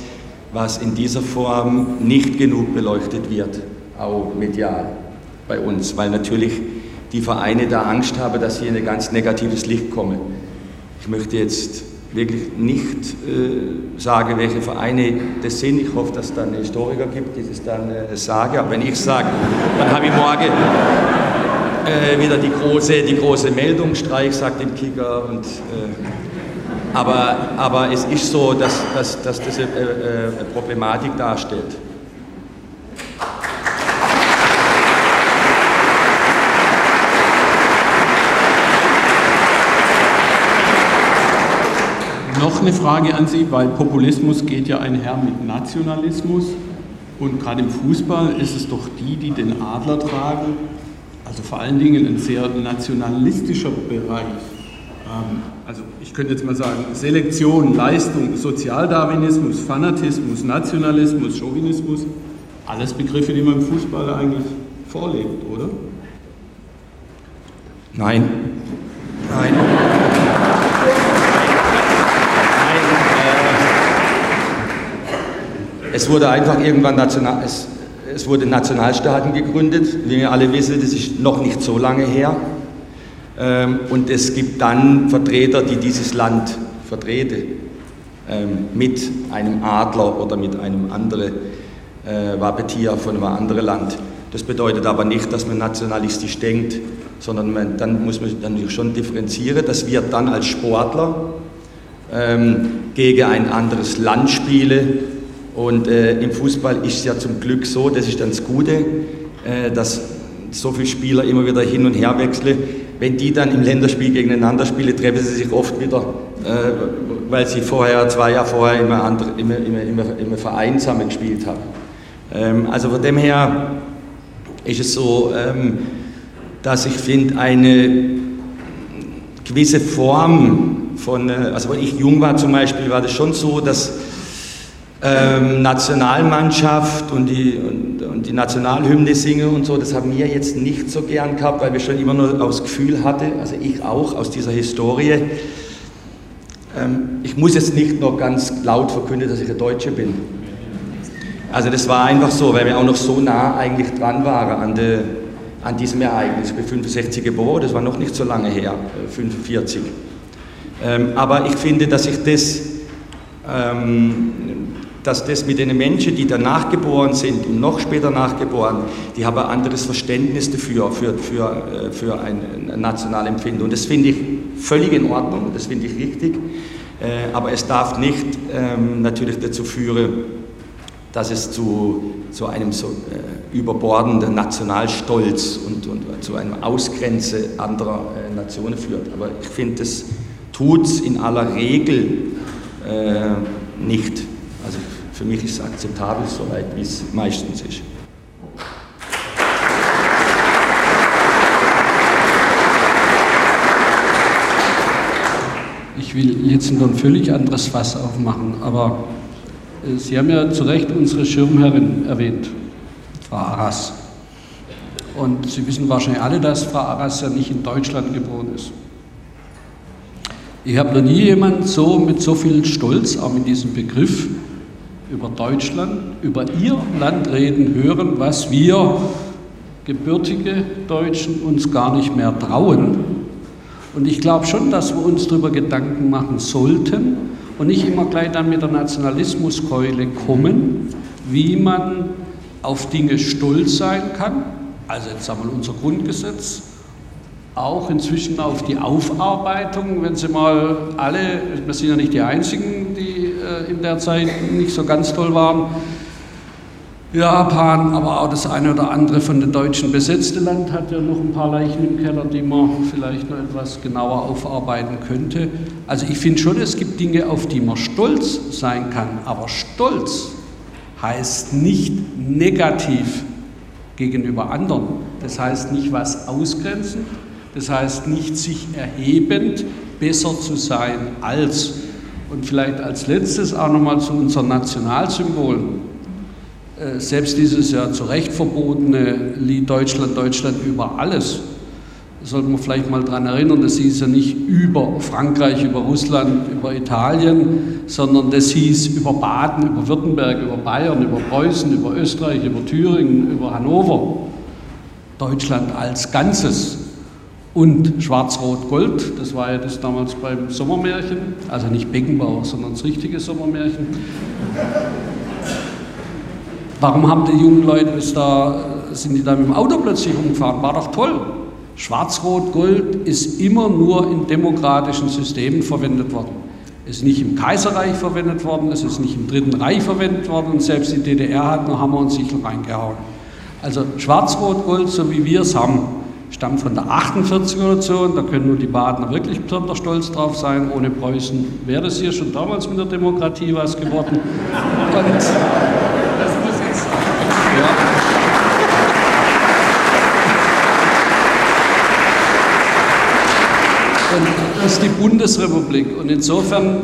was in dieser Form nicht genug beleuchtet wird, auch medial bei uns, weil natürlich die Vereine da Angst haben, dass in ein ganz negatives Licht kommen. Ich möchte jetzt wirklich nicht äh, sagen, welche Vereine das sind. Ich hoffe, dass es dann Historiker gibt, die das dann äh, sagen. Aber wenn ich sage, dann habe ich morgen äh, wieder die große, die große Meldung, Streik sagt im Kicker. Und, äh, aber, aber es ist so, dass, dass, dass das eine, eine Problematik darstellt. Noch eine Frage an Sie, weil Populismus geht ja einher mit Nationalismus. Und gerade im Fußball ist es doch die, die den Adler tragen, also vor allen Dingen ein sehr nationalistischer Bereich. Ähm, also ich könnte jetzt mal sagen, Selektion, Leistung, Sozialdarwinismus, Fanatismus, Nationalismus, Chauvinismus, alles Begriffe, die man im Fußball eigentlich vorlebt, oder? Nein. Nein. Es wurde einfach irgendwann national, es, es wurde Nationalstaaten gegründet. Wie wir alle wissen, das ist noch nicht so lange her. Ähm, und es gibt dann Vertreter, die dieses Land vertreten, ähm, mit einem Adler oder mit einem anderen äh, Wappetier von einem anderen Land. Das bedeutet aber nicht, dass man nationalistisch denkt, sondern man, dann muss man dann schon differenzieren, dass wir dann als Sportler ähm, gegen ein anderes Land spielen und äh, im Fußball ist es ja zum Glück so, das ist dann das Gute, äh, dass so viele Spieler immer wieder hin und her wechseln. Wenn die dann im Länderspiel gegeneinander spielen, treffen sie sich oft wieder, äh, weil sie vorher, zwei Jahre vorher immer, andere, immer, immer, immer, immer Verein gespielt haben. Ähm, also von dem her ist es so, ähm, dass ich finde, eine gewisse Form von, äh, also wenn ich jung war zum Beispiel, war das schon so, dass ähm, Nationalmannschaft und die, und, und, die Nationalhymne singen und so, das haben wir jetzt nicht so gern gehabt, weil wir schon immer nur das Gefühl hatten, also ich auch aus dieser Historie, ähm, ich muss jetzt nicht noch ganz laut verkünden, dass ich ein Deutscher bin. Also das war einfach so, weil wir auch noch so nah eigentlich dran waren an, de, an diesem Ereignis. Ich bin 65 geboren, das war noch nicht so lange her, 45. Äh, ähm, aber ich finde, dass ich das ähm, dass das mit den Menschen, die danach geboren sind und noch später nachgeboren, die haben ein anderes Verständnis dafür, für, für, äh, für ein Nationalempfinden. Und das finde ich völlig in Ordnung, das finde ich richtig. Äh, aber es darf nicht ähm, natürlich dazu führen, dass es zu, zu einem so äh, überbordenden Nationalstolz und, und zu einem Ausgrenze anderer Nationen führt. Aber ich finde, das tut es in aller Regel äh, nicht. Für mich ist es akzeptabel, soweit wie es meistens ist. Ich will jetzt noch ein völlig anderes Fass aufmachen, aber äh, Sie haben ja zu Recht unsere Schirmherrin erwähnt, Frau Arras. Und Sie wissen wahrscheinlich alle, dass Frau Arras ja nicht in Deutschland geboren ist. Ich habe noch nie jemanden so mit so viel Stolz, auch mit diesem Begriff, über Deutschland, über ihr Land reden hören, was wir gebürtige Deutschen uns gar nicht mehr trauen. Und ich glaube schon, dass wir uns darüber Gedanken machen sollten und nicht immer gleich dann mit der Nationalismuskeule kommen, wie man auf Dinge stolz sein kann. Also jetzt sagen wir unser Grundgesetz, auch inzwischen auf die Aufarbeitung, wenn Sie mal alle, wir sind ja nicht die Einzigen, in der Zeit nicht so ganz toll waren, Japan, aber auch das eine oder andere von den Deutschen besetzte Land hat ja noch ein paar Leichen im Keller, die man vielleicht noch etwas genauer aufarbeiten könnte. Also ich finde schon, es gibt Dinge, auf die man stolz sein kann, aber stolz heißt nicht negativ gegenüber anderen. Das heißt nicht was ausgrenzend, das heißt nicht sich erhebend besser zu sein als. Und vielleicht als letztes auch nochmal zu unseren Nationalsymbolen. Äh, selbst dieses ja zu Recht verbotene Lied Deutschland, Deutschland über alles, da sollte man vielleicht mal daran erinnern, das hieß ja nicht über Frankreich, über Russland, über Italien, sondern das hieß über Baden, über Württemberg, über Bayern, über Preußen, über Österreich, über Thüringen, über Hannover. Deutschland als Ganzes und Schwarz-Rot-Gold, das war ja das damals beim Sommermärchen, also nicht Beckenbauer, sondern das richtige Sommermärchen. Warum haben die jungen Leute es da, sind die da mit dem Auto plötzlich umgefahren? War doch toll. Schwarz-Rot-Gold ist immer nur in demokratischen Systemen verwendet worden. Es ist nicht im Kaiserreich verwendet worden, es ist nicht im Dritten Reich verwendet worden und selbst die DDR hat noch Hammer und Sichel reingehauen. Also Schwarz-Rot-Gold, so wie wir es haben, stammt von der 48er Nation, da können nur die Badener wirklich besonders stolz drauf sein. Ohne Preußen wäre das hier schon damals mit der Demokratie was geworden. Und das muss jetzt. Ja. Und das ist die Bundesrepublik. Und insofern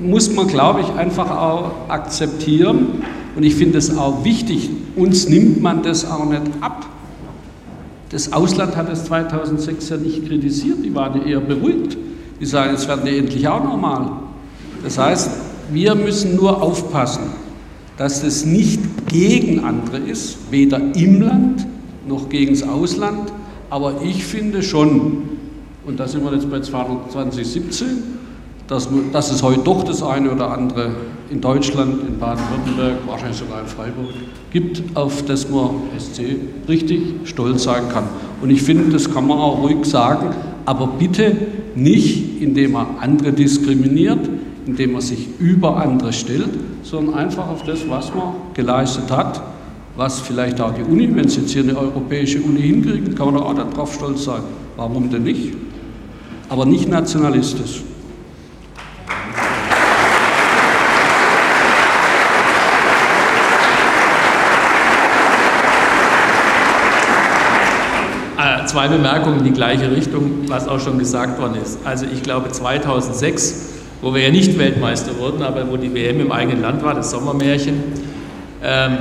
muss man, glaube ich, einfach auch akzeptieren. Und ich finde es auch wichtig, uns nimmt man das auch nicht ab das Ausland hat es 2006 ja nicht kritisiert, die waren eher beruhigt. Die sagen, jetzt werden die endlich auch normal. Das heißt, wir müssen nur aufpassen, dass es nicht gegen andere ist, weder im Land noch gegen das Ausland. Aber ich finde schon, und da sind wir jetzt bei 2017, dass, dass es heute doch das eine oder andere in Deutschland, in Baden-Württemberg, wahrscheinlich sogar in Freiburg gibt, auf das man SC richtig stolz sein kann. Und ich finde, das kann man auch ruhig sagen, aber bitte nicht, indem man andere diskriminiert, indem man sich über andere stellt, sondern einfach auf das, was man geleistet hat, was vielleicht auch die Uni, wenn sie jetzt hier eine europäische Uni hinkriegen, kann man auch darauf stolz sein. Warum denn nicht? Aber nicht nationalistisch. Zwei Bemerkungen in die gleiche Richtung, was auch schon gesagt worden ist. Also ich glaube 2006, wo wir ja nicht Weltmeister wurden, aber wo die WM im eigenen Land war, das Sommermärchen, ähm,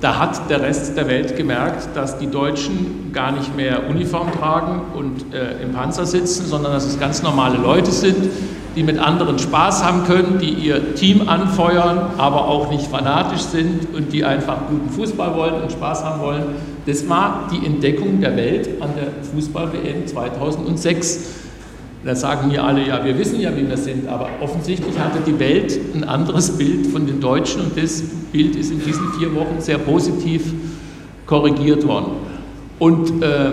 da hat der Rest der Welt gemerkt, dass die Deutschen gar nicht mehr Uniform tragen und äh, im Panzer sitzen, sondern dass es ganz normale Leute sind, die mit anderen Spaß haben können, die ihr Team anfeuern, aber auch nicht fanatisch sind und die einfach guten Fußball wollen und Spaß haben wollen. Das war die Entdeckung der Welt an der Fußball-WM 2006. Da sagen mir alle, ja, wir wissen ja, wie wir sind, aber offensichtlich hatte die Welt ein anderes Bild von den Deutschen und das Bild ist in diesen vier Wochen sehr positiv korrigiert worden. Und äh,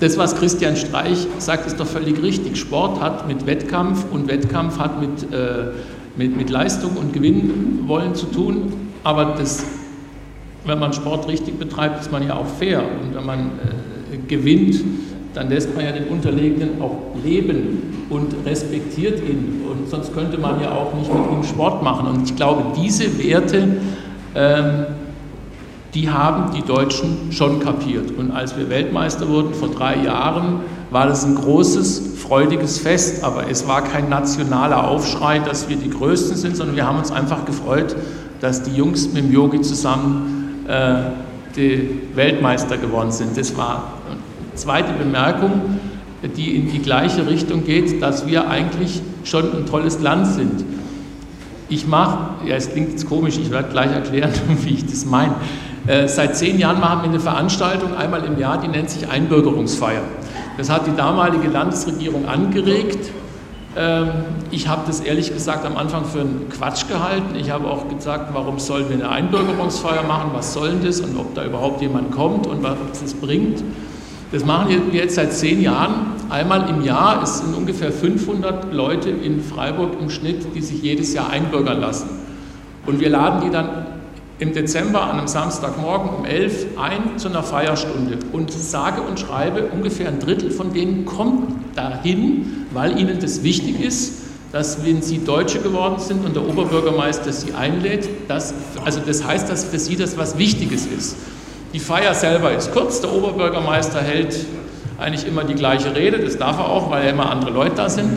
das, was Christian Streich sagt, ist doch völlig richtig. Sport hat mit Wettkampf und Wettkampf hat mit, äh, mit, mit Leistung und Gewinnwollen zu tun. Aber das, wenn man Sport richtig betreibt, ist man ja auch fair. Und wenn man äh, gewinnt, dann lässt man ja den Unterlegenen auch leben und respektiert ihn. Und sonst könnte man ja auch nicht mit ihm Sport machen. Und ich glaube, diese Werte, ähm, die haben die Deutschen schon kapiert. Und als wir Weltmeister wurden vor drei Jahren, war das ein großes, freudiges Fest. Aber es war kein nationaler Aufschrei, dass wir die Größten sind, sondern wir haben uns einfach gefreut, dass die Jungs mit dem Yogi zusammen äh, die Weltmeister geworden sind. Das war eine zweite Bemerkung, die in die gleiche Richtung geht, dass wir eigentlich schon ein tolles Land sind. Ich mache, ja, es klingt jetzt komisch, ich werde gleich erklären, wie ich das meine. Äh, seit zehn Jahren machen wir eine Veranstaltung einmal im Jahr, die nennt sich Einbürgerungsfeier. Das hat die damalige Landesregierung angeregt. Ähm, ich habe das ehrlich gesagt am Anfang für einen Quatsch gehalten. Ich habe auch gesagt, warum sollen wir eine Einbürgerungsfeier machen? Was soll denn das? Und ob da überhaupt jemand kommt und was das bringt? Das machen wir jetzt seit zehn Jahren. Einmal im Jahr. Es sind ungefähr 500 Leute in Freiburg im Schnitt, die sich jedes Jahr einbürgern lassen. Und wir laden die dann im Dezember an einem Samstagmorgen um 11 ein zu einer Feierstunde und sage und schreibe, ungefähr ein Drittel von denen kommt dahin, weil ihnen das wichtig ist, dass wenn sie Deutsche geworden sind und der Oberbürgermeister sie einlädt, dass, also das heißt, dass für sie das was Wichtiges ist. Die Feier selber ist kurz, der Oberbürgermeister hält eigentlich immer die gleiche Rede, das darf er auch, weil ja immer andere Leute da sind.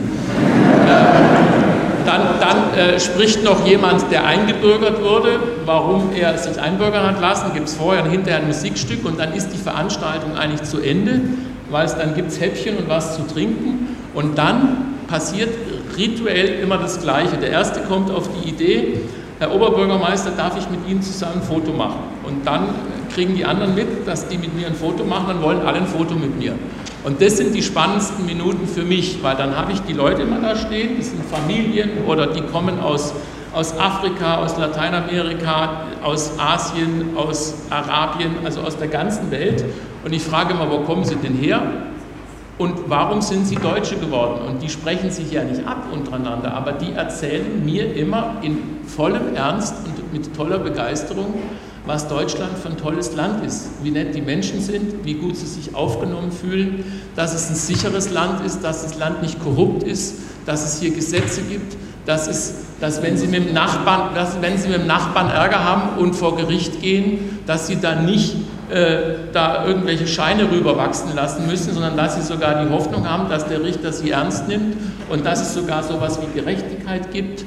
Dann, dann äh, spricht noch jemand, der eingebürgert wurde, warum er sich einbürgern hat lassen. Gibt es vorher und hinterher ein Musikstück und dann ist die Veranstaltung eigentlich zu Ende, weil es dann gibt Häppchen und was zu trinken. Und dann passiert rituell immer das Gleiche. Der Erste kommt auf die Idee, Herr Oberbürgermeister, darf ich mit Ihnen zusammen ein Foto machen? Und dann kriegen die anderen mit, dass die mit mir ein Foto machen, dann wollen alle ein Foto mit mir. Und das sind die spannendsten Minuten für mich, weil dann habe ich die Leute immer da stehen, das sind Familien oder die kommen aus, aus Afrika, aus Lateinamerika, aus Asien, aus Arabien, also aus der ganzen Welt. Und ich frage immer, wo kommen sie denn her? Und warum sind sie Deutsche geworden? Und die sprechen sich ja nicht ab untereinander, aber die erzählen mir immer in vollem Ernst und mit toller Begeisterung, was Deutschland für ein tolles Land ist, wie nett die Menschen sind, wie gut sie sich aufgenommen fühlen, dass es ein sicheres Land ist, dass das Land nicht korrupt ist, dass es hier Gesetze gibt, dass, es, dass wenn, sie mit dem Nachbarn, dass, wenn sie mit dem Nachbarn Ärger haben und vor Gericht gehen, dass sie dann nicht äh, da irgendwelche Scheine rüberwachsen lassen müssen, sondern dass sie sogar die Hoffnung haben, dass der Richter sie ernst nimmt und dass es sogar so etwas wie Gerechtigkeit gibt.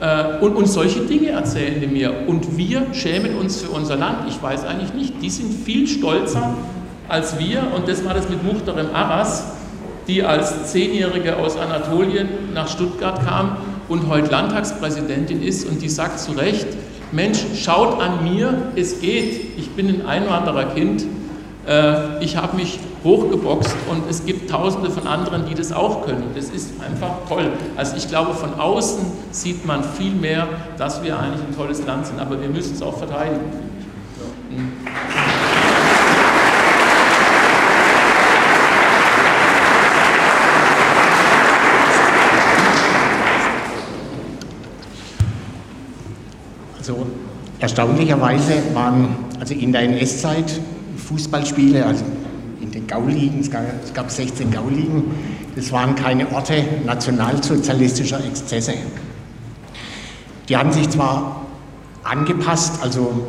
Äh, und, und solche Dinge erzählen die mir. Und wir schämen uns für unser Land. Ich weiß eigentlich nicht. Die sind viel stolzer als wir. Und das war das mit Muchterem Arras, die als Zehnjährige aus Anatolien nach Stuttgart kam und heute Landtagspräsidentin ist. Und die sagt zu Recht, Mensch, schaut an mir, es geht. Ich bin ein Einwandererkind. Äh, ich habe mich hochgeboxt und es gibt tausende von anderen, die das auch können. Das ist einfach toll. Also ich glaube, von außen sieht man viel mehr, dass wir eigentlich ein tolles Land sind, aber wir müssen es auch verteidigen. Also erstaunlicherweise waren also in der NS-Zeit Fußballspiele, also Gauligen, es gab, es gab 16 Gauligen, das waren keine Orte nationalsozialistischer Exzesse. Die haben sich zwar angepasst, also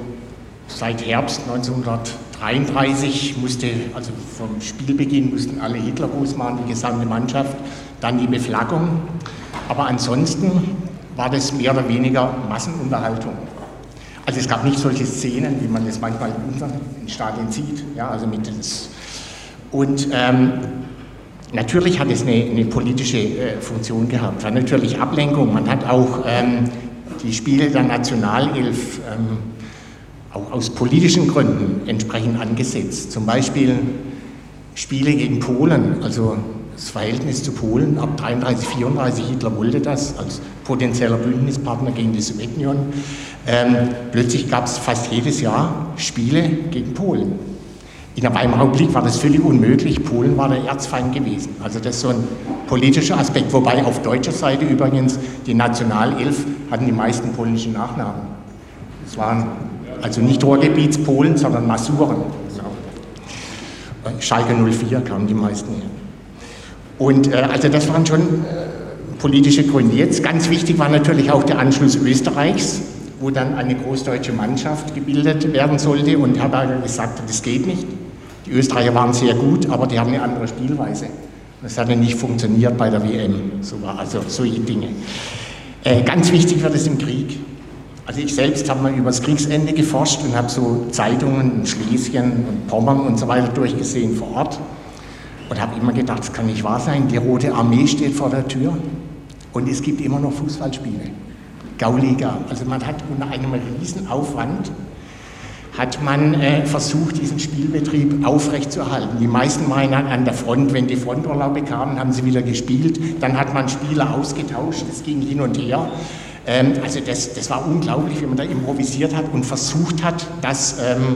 seit Herbst 1933 musste, also vom Spielbeginn mussten alle Hitler groß machen, die gesamte Mannschaft, dann die Beflaggung, aber ansonsten war das mehr oder weniger Massenunterhaltung. Also es gab nicht solche Szenen, wie man das manchmal in unseren Stadien sieht. Ja, also mit das und ähm, natürlich hat es eine, eine politische äh, Funktion gehabt. Es war natürlich Ablenkung. Man hat auch ähm, die Spiele der Nationalelf ähm, auch aus politischen Gründen entsprechend angesetzt. Zum Beispiel Spiele gegen Polen, also das Verhältnis zu Polen ab 33, 34, Hitler wollte das als potenzieller Bündnispartner gegen die Sowjetunion. Ähm, plötzlich gab es fast jedes Jahr Spiele gegen Polen. In der Weimarer Republik war das völlig unmöglich. Polen war der Erzfeind gewesen. Also das ist so ein politischer Aspekt. Wobei auf deutscher Seite übrigens die Nationalelf hatten die meisten polnischen Nachnamen. Es waren also nicht Ruhrgebietspolen, sondern Masuren. Schalke 04 kamen die meisten her. Und äh, also das waren schon äh, politische Gründe. Jetzt ganz wichtig war natürlich auch der Anschluss Österreichs, wo dann eine großdeutsche Mannschaft gebildet werden sollte. Und Herberger gesagt hat, das geht nicht. Die Österreicher waren sehr gut, aber die haben eine andere Spielweise. Das hat ja nicht funktioniert bei der WM. So war also solche Dinge. Äh, ganz wichtig wird es im Krieg. Also ich selbst habe mal über das Kriegsende geforscht und habe so Zeitungen in Schlesien und Pommern und so weiter durchgesehen vor Ort und habe immer gedacht, das kann nicht wahr sein. Die Rote Armee steht vor der Tür und es gibt immer noch Fußballspiele. Gauliga. Also man hat unter einem riesen Aufwand hat man äh, versucht, diesen Spielbetrieb aufrechtzuerhalten. Die meisten waren an der Front, wenn die Fronturlaube kamen, haben sie wieder gespielt. Dann hat man Spieler ausgetauscht, das ging hin und her. Ähm, also das, das war unglaublich, wie man da improvisiert hat und versucht hat, das ähm,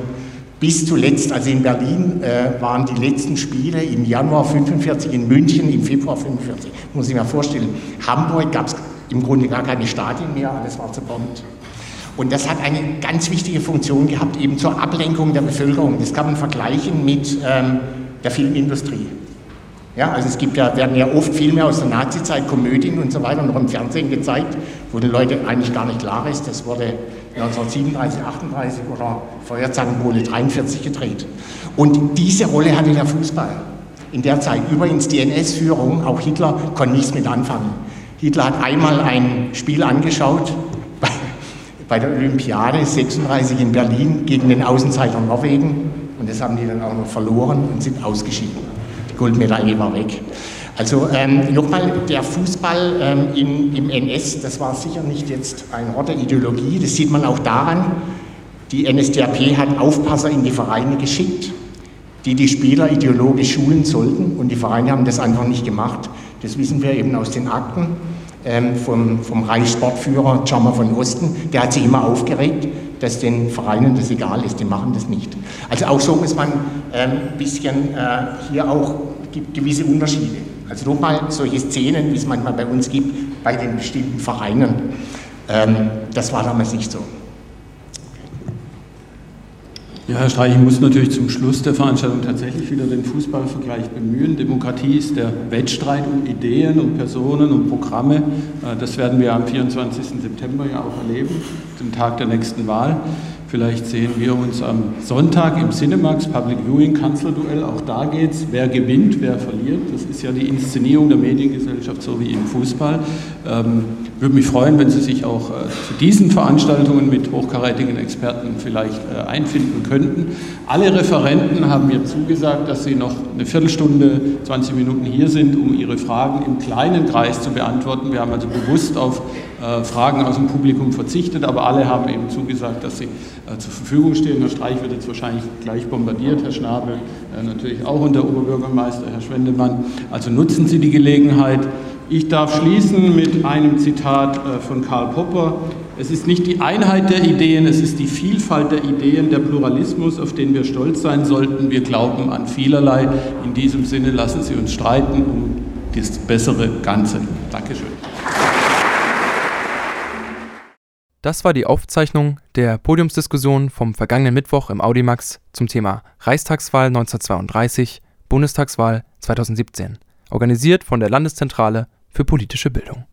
bis zuletzt, also in Berlin äh, waren die letzten Spiele im Januar 45, in München im Februar 45, muss ich mir vorstellen. Hamburg gab es im Grunde gar keine Stadien mehr, alles war zerbombt. Und das hat eine ganz wichtige Funktion gehabt, eben zur Ablenkung der Bevölkerung. Das kann man vergleichen mit ähm, der Filmindustrie. Ja, also es gibt ja, werden ja oft Filme aus der Nazizeit, Komödien und so weiter noch im Fernsehen gezeigt, wo den Leuten eigentlich gar nicht klar ist, das wurde 1937, 38 oder Feuerzangenbowle 43 gedreht. Und diese Rolle hatte der Fußball in der Zeit. Übrigens die NS-Führung, auch Hitler, konnte nichts mit anfangen. Hitler hat einmal ein Spiel angeschaut bei, der Olympiade 36 in Berlin gegen den Außenseiter Norwegen und das haben die dann auch noch verloren und sind ausgeschieden. Die Goldmedaille war weg. Also ähm, nochmal, der Fußball ähm, in, im NS, das war sicher nicht jetzt ein Ort der Ideologie, das sieht man auch daran, die NSDAP hat Aufpasser in die Vereine geschickt, die die Spieler ideologisch schulen sollten und die Vereine haben das einfach nicht gemacht. Das wissen wir eben aus den Akten vom, vom Reichssportführer Jammer von Osten. Der hat sich immer aufgeregt, dass den Vereinen das egal ist, die machen das nicht. Also auch so muss man ein ähm, bisschen äh, hier auch gibt gewisse Unterschiede. Also nochmal solche Szenen, wie es manchmal bei uns gibt, bei den bestimmten Vereinen. Ähm, das war damals nicht so. Ja, Herr Streich, ich muss natürlich zum Schluss der Veranstaltung tatsächlich wieder den Fußballvergleich bemühen. Demokratie ist der Wettstreit um Ideen, um Personen, um Programme. Äh, das werden wir am 24. September ja auch erleben, dem Tag der nächsten Wahl. Vielleicht sehen wir uns am Sonntag im Cinemax Public Viewing Kanzlerduell. Auch da geht es, wer gewinnt, wer verliert. Das ist ja die Inszenierung der Mediengesellschaft, so wie im Fußball. Ähm, würde mich freuen, wenn Sie sich auch äh, zu diesen Veranstaltungen mit hochkarätigen Experten vielleicht äh, einfinden könnten. Alle Referenten haben mir zugesagt, dass sie noch eine Viertelstunde, 20 Minuten hier sind, um ihre Fragen im kleinen Kreis zu beantworten. Wir haben also bewusst auf äh, Fragen aus dem Publikum verzichtet, aber alle haben eben zugesagt, dass sie zur Verfügung stehen. Herr Streich wird jetzt wahrscheinlich gleich bombardiert, Herr Schnabel natürlich auch und der Oberbürgermeister, Herr Schwendemann. Also nutzen Sie die Gelegenheit. Ich darf schließen mit einem Zitat äh, von Karl Popper. Es ist nicht die Einheit der Ideen, es ist die Vielfalt der Ideen, der Pluralismus, auf den wir stolz sein sollten. Wir glauben an vielerlei. In diesem Sinne lassen Sie uns streiten um das bessere Ganze. Dankeschön. Das war die Aufzeichnung der Podiumsdiskussion vom vergangenen Mittwoch im Audimax zum Thema Reichstagswahl 1932, Bundestagswahl 2017, organisiert von der Landeszentrale für politische Bildung.